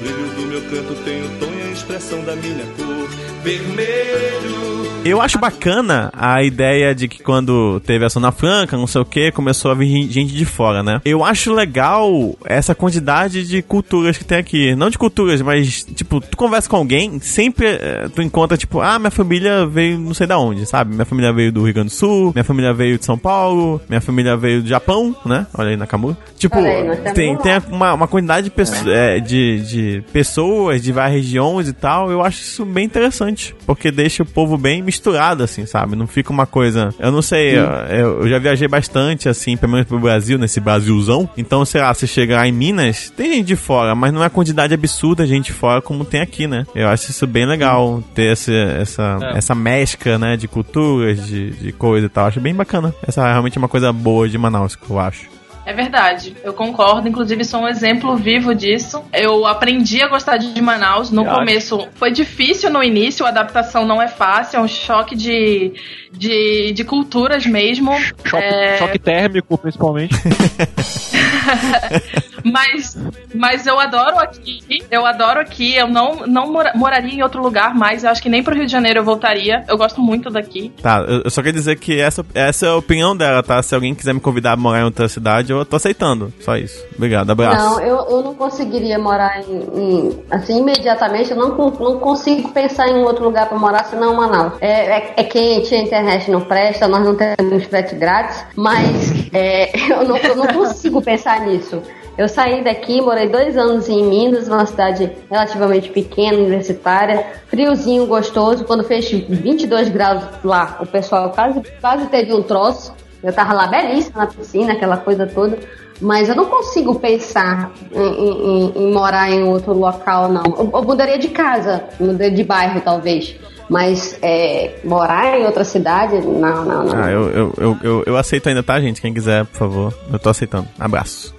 Brilho do meu canto tem o tom e a expressão da minha cor. Vermelho. Eu acho bacana a ideia de que quando teve a Zona Franca, não sei o que, começou a vir gente de fora, né? Eu acho legal essa quantidade de culturas que tem aqui. Não de culturas, mas, tipo, tu conversa com alguém, sempre eh, tu encontra, tipo, ah, minha família veio não sei da onde, sabe? Minha família veio do Rio Grande do Sul, minha família veio de São Paulo, minha família veio do Japão, né? Olha aí Nakamura. Tipo, aí, tem, tem uma, uma quantidade de, pesso- é, de, de pessoas de várias regiões e tal, eu acho isso bem interessante. Porque deixa o povo bem misturado, assim, sabe? Não fica uma coisa. Eu não sei, eu, eu já viajei bastante, assim, pelo menos pro Brasil, nesse Brasilzão. Então, sei lá, você chegar em Minas, tem gente de fora, mas não é a quantidade absurda de gente de fora como tem aqui, né? Eu acho isso bem legal, ter esse, essa, É. essa mescla, né, de culturas, de, de coisa e tal. Acho bem bacana. Essa é realmente uma coisa boa de Manaus, que eu acho. É verdade, eu concordo. Inclusive, sou um exemplo vivo disso. Eu aprendi a gostar de Manaus. No Eu acho. começo foi difícil no início, a adaptação não é fácil, é um choque de, de, de culturas mesmo. Choque, É, choque térmico, principalmente. *laughs* *laughs* mas, mas eu adoro aqui, eu adoro aqui, eu não, não mora- moraria em outro lugar mais, eu acho que nem pro Rio de Janeiro eu voltaria, eu gosto muito daqui. Tá, eu eu só quero dizer que essa, essa é a opinião dela, tá? Se alguém quiser me convidar a morar em outra cidade, eu tô aceitando. Só isso. Obrigado, abraço. Não, eu, eu não conseguiria morar em, em- Assim, imediatamente, eu não, não consigo pensar em um outro lugar pra morar senão Manaus. É, é, é quente, a internet não presta, nós não temos frete grátis, mas é, *laughs* eu, não, eu não consigo pensar nisso. Eu saí daqui, morei dois anos em Minas, uma cidade relativamente pequena, universitária, friozinho, gostoso. Quando fez 22 graus lá, o pessoal quase, quase teve um troço. Eu tava lá belíssima na piscina, aquela coisa toda. Mas eu não consigo pensar em- em- em morar em outro local, não. Eu, eu mudaria de casa, mudaria de bairro, talvez. Mas é, morar em outra cidade, não, não, não. Ah, eu, eu, eu, eu, eu aceito ainda, tá, gente? Quem quiser, por favor. Eu tô aceitando. Abraço.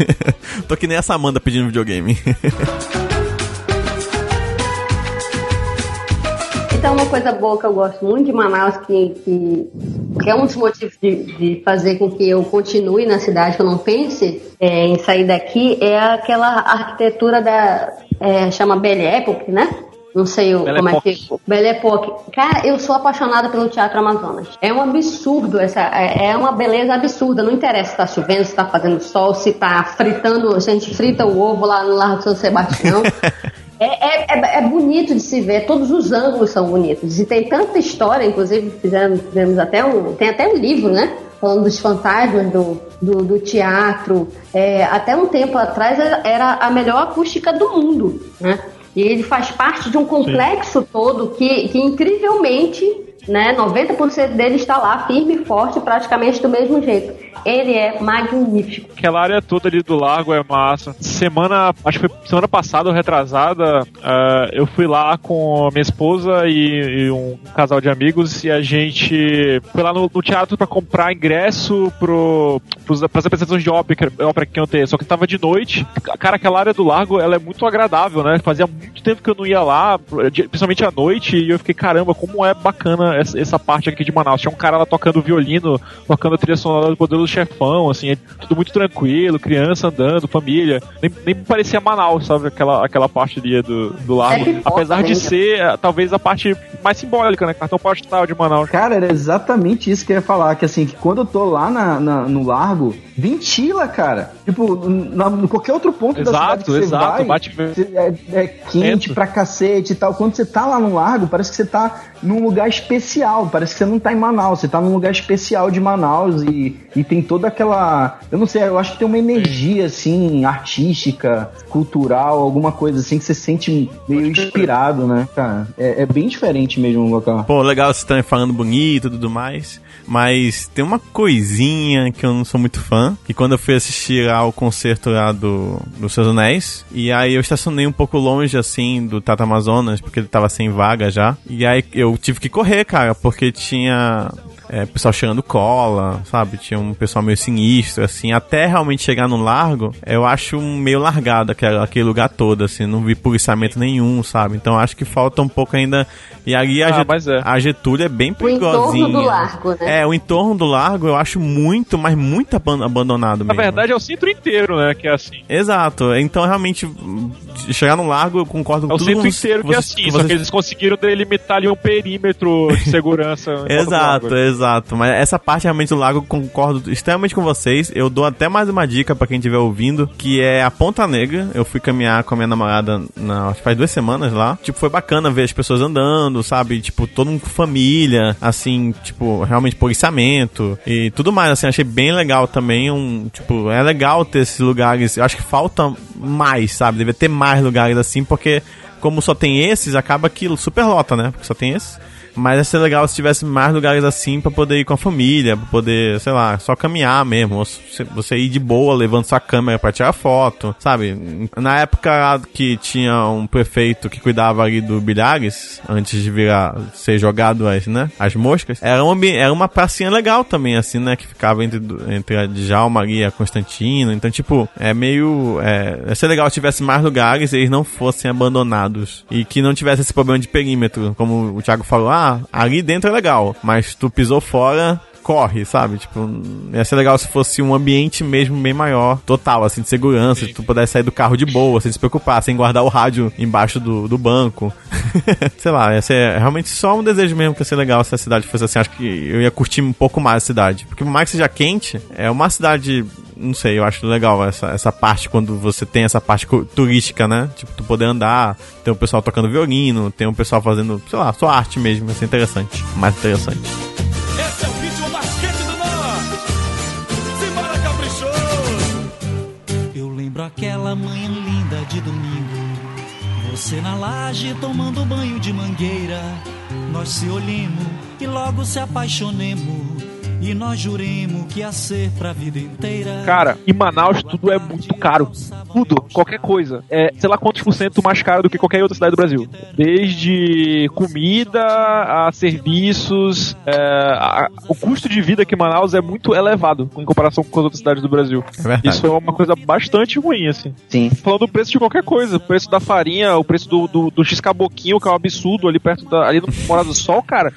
*laughs* tô que nem essa Amanda pedindo videogame. Então, uma coisa boa que eu gosto muito de Manaus, que, que, que é um dos motivos de, de fazer com que eu continue na cidade, que eu não pense é, em sair daqui, é aquela arquitetura da. é, chama Belle Époque, né? Não sei Belle como é que. Belle Époque. Cara, eu sou apaixonada pelo Teatro Amazonas. É um absurdo, essa, é, é uma beleza absurda. Não interessa se tá chovendo, se tá fazendo sol, se tá fritando, a gente frita o ovo lá no Largo São Sebastião. *laughs* É, é, é- é bonito de se ver, todos os ângulos são bonitos. E tem tanta história, inclusive fizemos, fizemos até um. Tem até um livro, né? Falando dos fantasmas do, do, do teatro. É, até um tempo atrás era- era a melhor acústica do mundo, né? E ele faz parte de um complexo todo que, que incrivelmente, né, 90% dele está lá firme e forte, praticamente do mesmo jeito. Ele é magnífico. Aquela área toda ali do lago é massa. Semana, acho que foi semana passada ou retrasada, ah, eu fui lá com minha esposa e, e um casal de amigos e a gente foi lá no, no teatro pra comprar ingresso pro, pros, pras apresentações de ópera, ópera que iam ter. Só que tava de noite. Cara, aquela área do lago, ela é muito agradável, né? Fazia muito tempo que eu não ia lá, de- principalmente à noite, e eu fiquei, caramba, como é bacana essa, essa parte aqui de Manaus. Tinha um cara lá tocando violino, tocando a trilha sonora do Poderoso Chefão, assim, é tudo muito tranquilo, criança andando, família. Nem, nem parecia Manaus, sabe? Aquela, aquela parte ali do, do lago. É Apesar de ser, eh, talvez, a parte mais simbólica, né? Cartão postal de Manaus. Cara, era exatamente isso que eu ia falar, que assim, que quando eu tô lá na, na- no largo, ventila, cara. Tipo, na, em qualquer outro ponto da cidade Exato, que você exato. vai, Bate é, é quente Vento. pra cacete e tal. Quando você tá lá no largo, parece que você tá num lugar especial, parece que você não tá em Manaus, você tá num lugar especial de Manaus e, e tem toda aquela, eu não sei, eu acho que tem uma energia assim, artística, cultural, alguma coisa assim que você sente meio inspirado, né, cara? É, é bem diferente mesmo o local. Pô, legal vocês estão falando bonito e tudo mais. Mas tem uma coisinha que eu não sou muito fã. Que quando eu fui assistir lá o concerto lá do, do Seus Anéis. E aí eu estacionei um pouco longe, assim, do Tata Amazonas, porque ele tava sem vaga já. E aí eu tive que correr, cara, porque tinha. É, pessoal cheirando cola, sabe? Tinha um pessoal meio sinistro, assim. Até realmente chegar no largo, eu acho meio largado aquele, aquele lugar todo, assim. Não vi policiamento nenhum, sabe? Então acho que falta um pouco ainda. E ali a, Ah, Get- mas é. a Getúlio é bem O entorno perigosinha. do largo, né? É, o entorno do largo eu acho muito, mas muito aban- abandonado Na mesmo. verdade, é o centro inteiro, né? Que é assim. Exato. Então, realmente, chegar no largo, eu concordo É com o tudo centro que inteiro que é assim, que só que eles conseguiram delimitar ali um perímetro de segurança. *laughs* Exato, lago. Exato. Mas essa parte realmente do lago concordo extremamente com vocês. Eu dou até mais uma dica pra quem estiver ouvindo, que é a Ponta Negra. Eu fui caminhar com a minha namorada, na, faz duas semanas lá. Tipo, foi bacana ver as pessoas andando, sabe? Tipo, todo mundo com família, assim, tipo, realmente policiamento e tudo mais, assim, achei bem legal também, um, tipo, é legal ter esses lugares, eu acho que falta mais, sabe? Deve ter mais lugares assim, porque como só tem esses, acaba que super lota, né? Porque só tem esses. Mas ia ser legal se tivesse mais lugares assim pra poder ir com a família, pra poder, sei lá, só caminhar mesmo. Você ir de boa levando sua câmera pra tirar foto, sabe? Na época que tinha um prefeito que cuidava ali do Bilhares, antes de virar, ser jogado as, né, as moscas, era, um, ambi- era uma pracinha legal também, assim, né? Que ficava entre, entre a Djalma e a Constantino. Então, tipo, é meio. É, ia ser legal se tivesse mais lugares e eles não fossem abandonados. E que não tivesse esse problema de perímetro. Como o Thiago falou, ah, ali dentro é legal, mas tu pisou fora. corre, sabe? Tipo, ia ser legal se fosse um ambiente mesmo bem maior, total, assim, de segurança, se tu pudesse sair do carro de boa, sem se preocupar, sem guardar o rádio embaixo do, do banco. *laughs* Sei lá, ia ser realmente só um desejo mesmo que ia ser legal se a cidade fosse assim. Acho que eu ia curtir um pouco mais a cidade. Porque por mais que seja quente, é uma cidade não sei, eu acho legal essa, essa parte quando você tem essa parte turística, né? Tipo, tu poder andar, tem o pessoal tocando violino, tem o pessoal fazendo, sei lá, sua arte mesmo, vai ser interessante. Mais interessante. Esse é o ritmo basquete do norte. Simbora, caprichoso. Eu lembro aquela manhã linda de domingo. Você na laje tomando banho de mangueira. Nós se olhemos e logo se apaixonemos. E nós juremos que ia ser pra vida inteira. Cara, em Manaus tudo é muito caro. Tudo, qualquer coisa. É, sei lá quantos por cento mais caro do que qualquer outra cidade do Brasil. Desde comida a serviços. é, a- o custo de vida aqui em Manaus é muito elevado em comparação com as outras cidades do Brasil. É. Isso é uma coisa bastante ruim, assim. Sim. Falando do preço de qualquer coisa, o preço da farinha, o preço do, do, do X-Caboquinho, que é um absurdo ali perto da, ali no Morada do Sol, cara.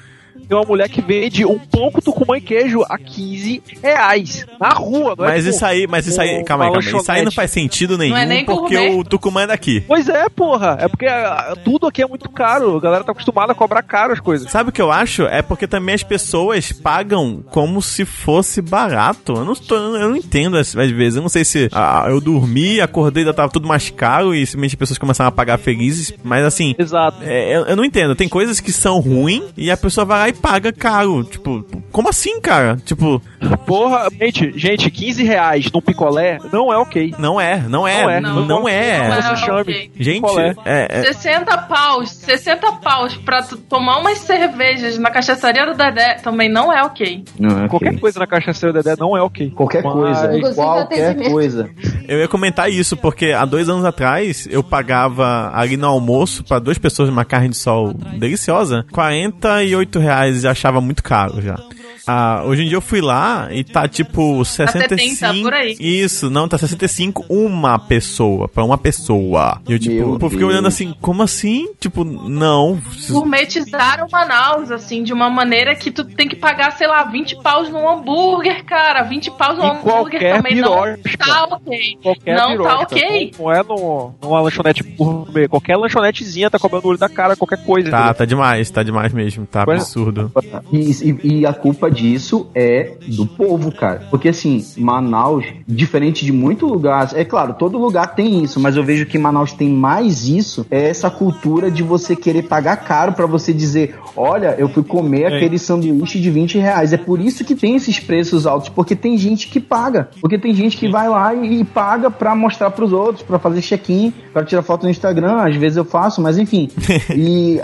Tem uma mulher que vende um pão com tucumã e queijo a 15 reais na rua, não é? Mas tipo, isso aí, mas isso aí, um- calma aí, calma aí. Isso aí não faz sentido nenhum, Não é nem porque o Tucumã é daqui. Pois é, porra. É porque ah, tudo aqui é muito caro. A galera tá acostumada a cobrar caro as coisas. Sabe o que eu acho? É porque também as pessoas pagam como se fosse barato. Eu não, estou, eu não entendo às, vezes. Eu não sei se ah, eu dormi, acordei, ainda tava tudo mais caro e simplesmente as pessoas começaram a pagar felizes. Mas assim, Exato. é, eu, eu não entendo. Tem coisas que são ruins e a pessoa vai lá e paga caro. Tipo, como assim, cara? Tipo, Porra, gente, gente, 15 reais num picolé não é ok. não é, não é, Não é. não, Não é. Não é Você chame. ok. Gente, Picolé. é, é- 60 paus, 60 paus pra tomar umas cervejas na cachaçaria do Dedé também não é ok. Não, é Qualquer ok. coisa na cachaceira Dedé não é ok. Qualquer Mas- coisa, Inclusive, qualquer coisa. Eu ia comentar isso, porque há dois anos atrás eu pagava ali no almoço pra duas pessoas uma carne de sol deliciosa, 48 reais e achava muito caro já. Ah, hoje em dia eu fui lá e tá tipo 65. 70 por aí. Isso, não, tá 65 uma pessoa, pra uma pessoa. E eu tipo, pô, fiquei olhando assim, como assim? Tipo, não. Gourmetizaram Manaus, assim, de uma maneira que tu tem que pagar, sei lá, 20 paus num hambúrguer, cara. 20 paus num hambúrguer qualquer também birosca. não tá ok. Qualquer não tá ok. Não, não é no, numa lanchonete gourmet. Qualquer lanchonetezinha tá cobrando o olho da cara, qualquer coisa. Tá, entendeu? tá demais, tá demais mesmo, tá absurdo. E, e- e a culpa disso é do povo, cara. Porque assim, Manaus, diferente de muito lugar, é claro, todo lugar tem isso, mas eu vejo que Manaus tem mais isso, é essa cultura de você querer pagar caro pra você dizer, olha, eu fui comer É. aquele sanduíche de 20 reais. É por isso que tem esses preços altos, porque tem gente que paga. Porque tem gente que vai lá e, e paga pra mostrar pros outros, pra fazer check-in, pra tirar foto no Instagram, às vezes eu faço, mas enfim. *laughs* e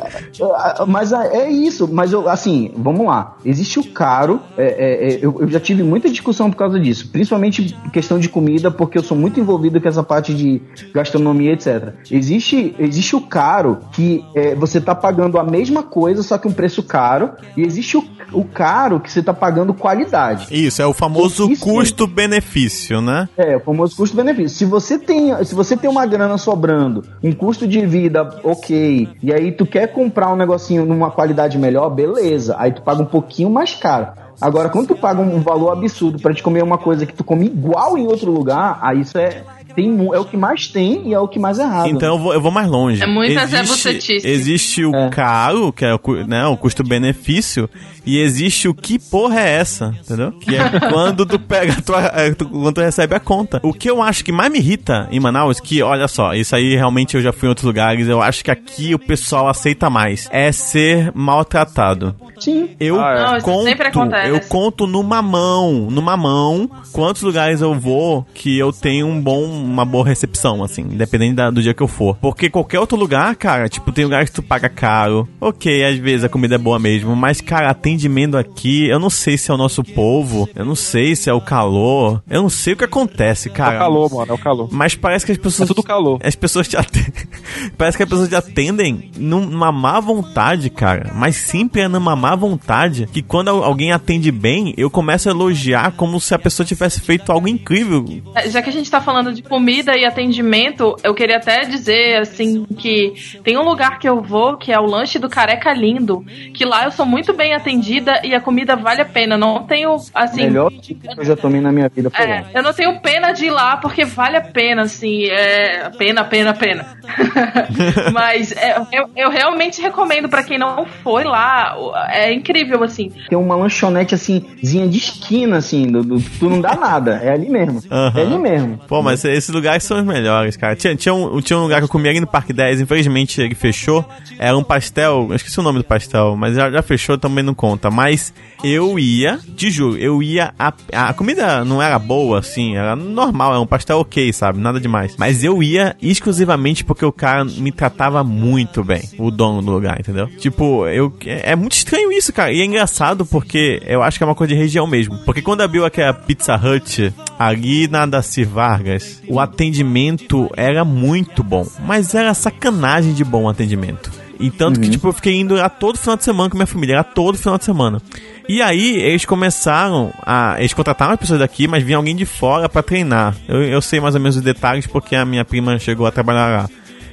mas é isso, mas eu assim, vamos lá. Existe o caro, é, é, é, eu, eu já tive muita discussão por causa disso, principalmente questão de comida, porque eu sou muito envolvido com essa parte de gastronomia, etc. Existe, existe o caro que é, você tá pagando a mesma coisa, só que um preço caro, e existe o, o caro que você tá pagando qualidade. Isso, é o famoso custo-benefício, né? É, o famoso custo-benefício. Se você tem, se você tem uma grana sobrando, um custo de vida ok, e aí tu quer comprar um negocinho numa qualidade melhor, beleza. Aí tu paga um pouquinho mais caro. Agora, quando tu paga um valor absurdo pra te comer uma coisa que tu come igual em outro lugar, aí isso é tem, é o que mais tem e é o que mais é errado. Então eu vou, eu vou mais longe. É muita Zé existe, existe o É. caro, que é o, né, o custo-benefício, e existe o que porra é essa, entendeu? Que é *laughs* quando tu pega a tua, é, tu- quando tu recebe a conta. O que eu acho que mais me irrita em Manaus, que olha só, isso aí realmente eu já fui em outros lugares, eu acho que aqui o pessoal aceita mais, é ser maltratado. Sim. Eu Ah, é. Não, isso conto, sempre acontece. eu conto numa mão, numa mão, quantos lugares eu vou que eu tenho um bom, uma boa recepção, assim, independente da- do dia que eu for. Porque qualquer outro lugar, cara, tipo, tem lugares que tu paga caro. Ok, às vezes a comida é boa mesmo, mas, cara, atendimento aqui, eu não sei se é o nosso povo, eu não sei se é o calor, eu não sei o que acontece, É cara. o calor, mano, é o calor. Mas parece que as É pessoas. tudo calor. As pessoas te atendem. *laughs* Parece que as pessoas te atendem numa má vontade, cara. Mas sempre é numa má vontade que quando al- alguém atende bem, eu começo a elogiar como se a pessoa tivesse feito algo incrível. É, Já que a gente tá falando de comida e atendimento, eu queria até dizer, assim, que tem um lugar que eu vou, que é o lanche do Careca Lindo, que lá eu sou muito bem atendida e a comida vale a pena. Não tenho, assim... Melhor que eu já tomei na minha vida foi. É, eu não tenho pena de ir lá porque vale a pena, assim, é pena, pena, pena. *laughs* Mas é, eu, eu realmente recomendo pra quem não foi lá, é incrível, assim. Tem uma lanchonete assim, zinha de esquina, assim, do, do- tu não dá nada. É ali mesmo. Aham. É ali mesmo. Pô, mas esses lugares são os melhores, cara. Tinha, tinha, um, tinha um lugar que eu comia ali no Parque 10, infelizmente ele fechou. Era um pastel, eu esqueci o nome do pastel, mas já, já fechou, também não conta. Mas eu ia, te juro, eu ia. A, a comida não era boa, assim, era normal, era um pastel ok, sabe? Nada demais. Mas eu ia exclusivamente porque o cara me tratava muito bem, o dono do lugar, entendeu? Tipo, eu. É, é muito estranho isso, cara. E é engraçado porque eu acho que é uma coisa de região mesmo. Porque quando abriu aquela Pizza Hut ali na Daci Vargas, o atendimento era muito bom. Mas era sacanagem de bom atendimento. E tanto que, tipo, eu fiquei indo lá todo final de semana com minha família, era todo final de semana. E aí, eles começaram a. Eles contrataram as pessoas daqui, mas vinha alguém de fora pra treinar. Eu, eu sei mais ou menos os detalhes porque a minha prima chegou a trabalhar lá.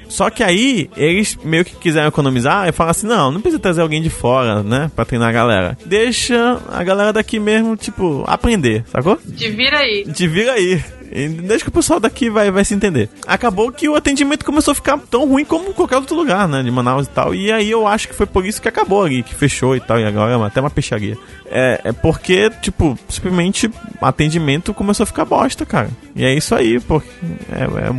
Só que aí, eles meio que quiseram economizar e falaram assim: não, não precisa trazer alguém de fora, né? Pra treinar a galera. Deixa a galera daqui mesmo, tipo, aprender, sacou? Te vira aí. Te vira aí. E Deixa que o pessoal daqui vai, vai se entender. Acabou que o atendimento começou a ficar tão ruim como qualquer outro lugar, né? De Manaus e tal. E aí eu acho que foi por isso que acabou ali, que fechou e tal. E agora é até uma peixaria. É, é porque, tipo, simplesmente atendimento começou a ficar bosta, cara. E é isso aí, porque é, é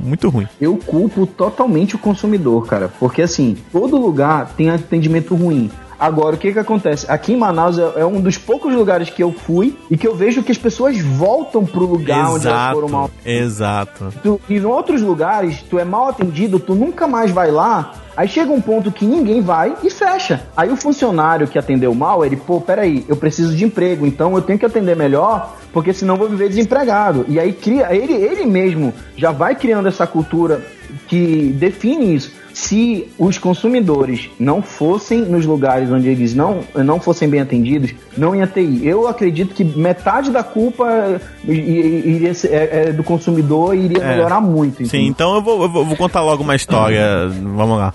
muito ruim. Eu culpo totalmente o consumidor, cara. Porque assim, todo lugar tem atendimento ruim. Agora, o que que acontece? Aqui em Manaus é, é um dos poucos lugares que eu fui e que eu vejo que as pessoas voltam pro lugar onde elas foram mal. exato. Tu, e em outros lugares, tu é mal atendido, tu nunca mais vai lá. Aí chega um ponto que ninguém vai e fecha. Aí o funcionário que atendeu mal, ele, pô, peraí, eu preciso de emprego, então eu tenho que atender melhor, porque senão eu vou viver desempregado. E aí cria, ele, ele mesmo já vai criando essa cultura que define isso. Se os consumidores não fossem nos lugares onde eles não, não fossem bem atendidos, não ia ter. Eu acredito que metade da culpa i- iria é, é do consumidor e iria É. melhorar muito. Sim, então eu vou, eu vou contar logo uma história. Vamos lá.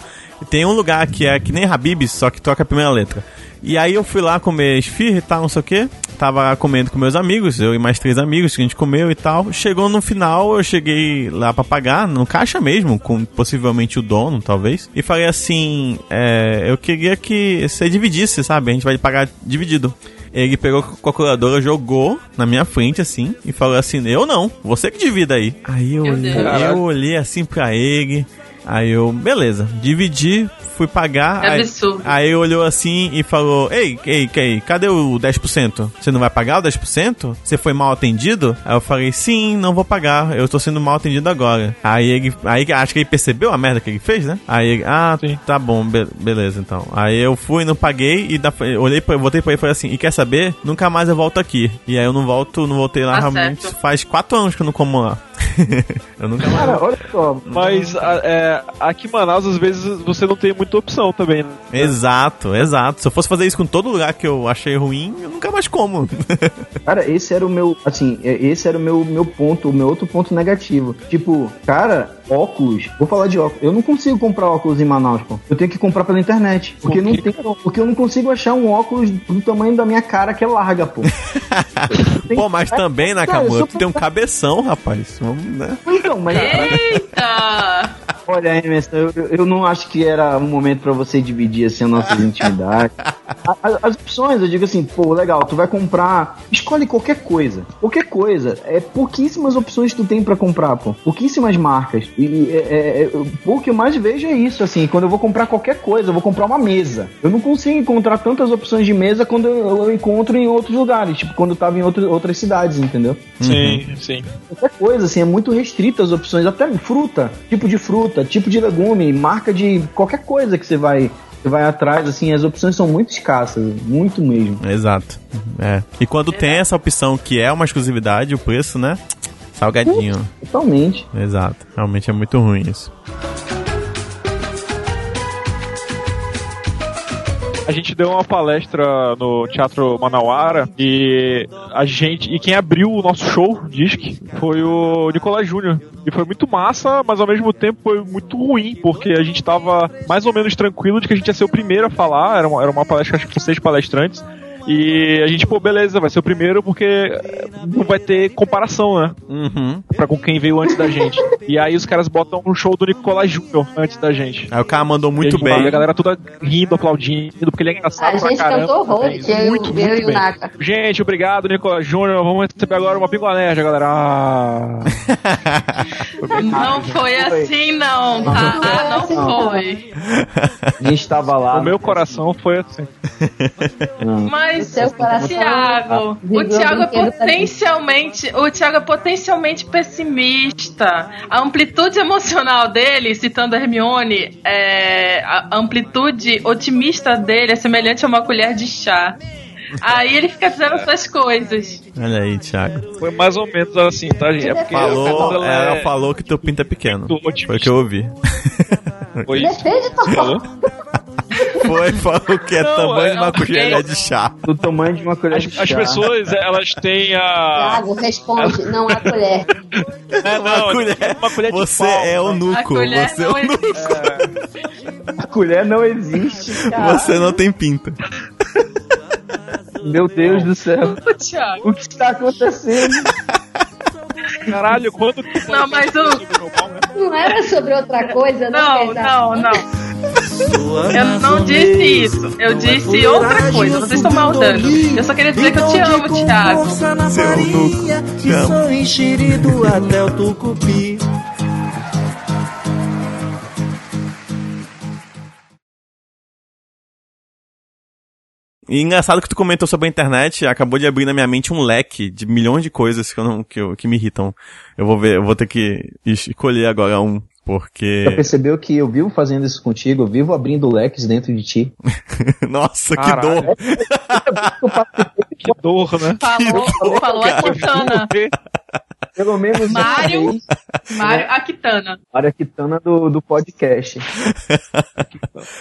Tem um lugar que é que nem Habib's, só que troca a primeira letra. E aí eu fui lá comer esfirra e tal, não sei o que. Tava comendo com meus amigos, eu e mais três amigos que a gente comeu e tal. Chegou no final, eu cheguei lá pra pagar, no caixa mesmo, com possivelmente o dono, talvez. E falei assim: é, eu queria que você dividisse, sabe? A gente vai pagar dividido. Ele pegou a calculadora, jogou na minha frente assim e falou assim: Eu não, você que divida aí. Aí eu olhei, eu olhei assim pra ele. Aí eu, beleza, dividi, fui pagar. É aí, absurdo. aí olhou assim e falou: Ei, ei, ei, cadê o 10%? Você não vai pagar o 10%? Você foi mal atendido? Aí eu falei: Sim, não vou pagar, eu tô sendo mal atendido agora. Aí ele, aí acho que ele percebeu a merda que ele fez, né? Aí ele, ah, Sim. tá bom, be- beleza então. Aí eu fui, não paguei e da, olhei pra, voltei pra ele e falei assim: E quer saber? Nunca mais eu volto aqui. E aí eu não volto, não voltei lá Tá realmente. certo. Faz quatro anos que eu não como lá. *laughs* eu nunca. Cara, olha só. Mas a- é, aqui em Manaus, às vezes, você não tem muita opção também, né? Exato, exato. Se eu fosse fazer isso com todo lugar que eu achei ruim, eu nunca mais como. *laughs* Cara, esse era o meu, assim, é- esse era o meu, meu ponto, o meu outro ponto negativo. Tipo, cara, óculos. Vou falar de óculos. Eu não consigo comprar óculos em Manaus, pô. Eu tenho que comprar pela internet. Porque, Por não tem, porque eu não consigo achar um óculos do tamanho da minha cara que é larga, pô. *laughs* Pô, mas também, Cara, Nakamura, eu tu tem um cabeção, rapaz. Né? Então, mas. Eita! Olha, Emerson, eu, eu- não acho que era um momento pra você dividir assim, as nossas *laughs* intimidades. A- a- As opções, eu digo assim, pô, legal, tu vai comprar, escolhe qualquer coisa. Qualquer coisa. É pouquíssimas opções que tu tem pra comprar, pô. Pouquíssimas marcas. E é, é, é, o que eu mais vejo é isso, assim, quando eu vou comprar qualquer coisa, eu vou comprar uma mesa. Eu não consigo encontrar tantas opções de mesa quando eu, eu encontro em outros lugares, tipo, quando eu tava em outro, outras cidades, entendeu? Sim, sim. Qualquer coisa, assim, é muito restrito as opções, até fruta, tipo de fruta, tipo de legume, marca de qualquer coisa que você vai, vai atrás, assim, as opções são muito escassas, muito mesmo. Exato. É. E quando tem essa opção que é uma exclusividade, o preço, né? Salgadinho. Totalmente. Exato. Realmente é muito ruim isso. A gente deu uma palestra no Teatro Manauara e a gente. E quem abriu o nosso show, Disque, foi o Nicolás Júnior. E foi muito massa, mas ao mesmo tempo foi muito ruim, porque a gente tava mais ou menos tranquilo de que a gente ia ser o primeiro a falar. Era uma, era uma palestra, acho que com seis palestrantes. E a gente, pô, beleza, vai ser o primeiro porque não vai ter comparação, né? Uhum. Pra com quem veio antes da gente. E aí os caras botam um show do Nicolás Júnior antes da gente. Aí o cara mandou muito e, bem. E a galera toda rindo, aplaudindo, porque ele é engraçado A pra gente caramba. cantou horrores, eu, muito, eu muito e o bem. Naka. Gente, obrigado, Nicolás Júnior. Vamos receber agora uma pinguanérdia, galera. Ah. *laughs* Não foi assim, não, tá? Não foi. A gente tava lá. o meu coração foi assim. Mas, O seu coração Thiago, o Thiago é potencialmente, o Thiago é potencialmente pessimista. A amplitude emocional dele, citando a Hermione, é, a amplitude otimista dele é semelhante a uma colher de chá. Aí ele fica dizendo essas coisas. Olha aí, Thiago. Foi mais ou menos assim, tá, gente? É porque Falou, quando ela é falou que teu pinto é pequeno. Foi o que eu ouvi. Foi isso. Depende que falou? *laughs* Foi, falou que é Não, tamanho é- de uma é colher de chá. Do tamanho de uma colher As, de as chá. pessoas, elas têm a. Thiago, responde, não há colher. É, não, Uma colher- uma colher de Você pau. é o A nuco. colher Você é o nuco. existe. A colher não existe, cara. Você não tem pinto. Meu Deus do céu. O Thiago. O que está acontecendo? Caralho, quando Não, mas o- Não era sobre outra coisa, não? Não, não, não. Eu não disse isso. Eu disse outra coisa. Vocês estão maldando. Eu só queria dizer que eu te amo, Thiago. Seu Que amo. sou enxerido até o tucupi. E engraçado que tu comentou sobre a internet, acabou de abrir na minha mente um leque de milhões de coisas que, eu não, que, eu- que me irritam. Eu vou ver, eu vou ter que escolher agora um, porque. Já percebeu que eu vivo fazendo isso contigo? Eu vivo abrindo leques dentro de ti. *laughs* Nossa, que Caralho. dor! *laughs* Que dor, né? Falou, falou a Kitana. *laughs* Pelo menos Mário. vez. Mário Akitana. Área Kitana do, do podcast.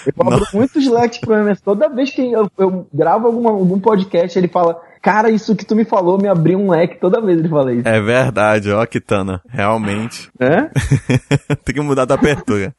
Eu abro muitos leques pro Emerson. Toda vez que eu, eu gravo alguma, algum podcast, ele fala: Cara, isso que tu me falou me abriu um leque. Toda vez ele fala isso. É verdade, ó, Kitana. Realmente. Né? *laughs* Tem que mudar da abertura.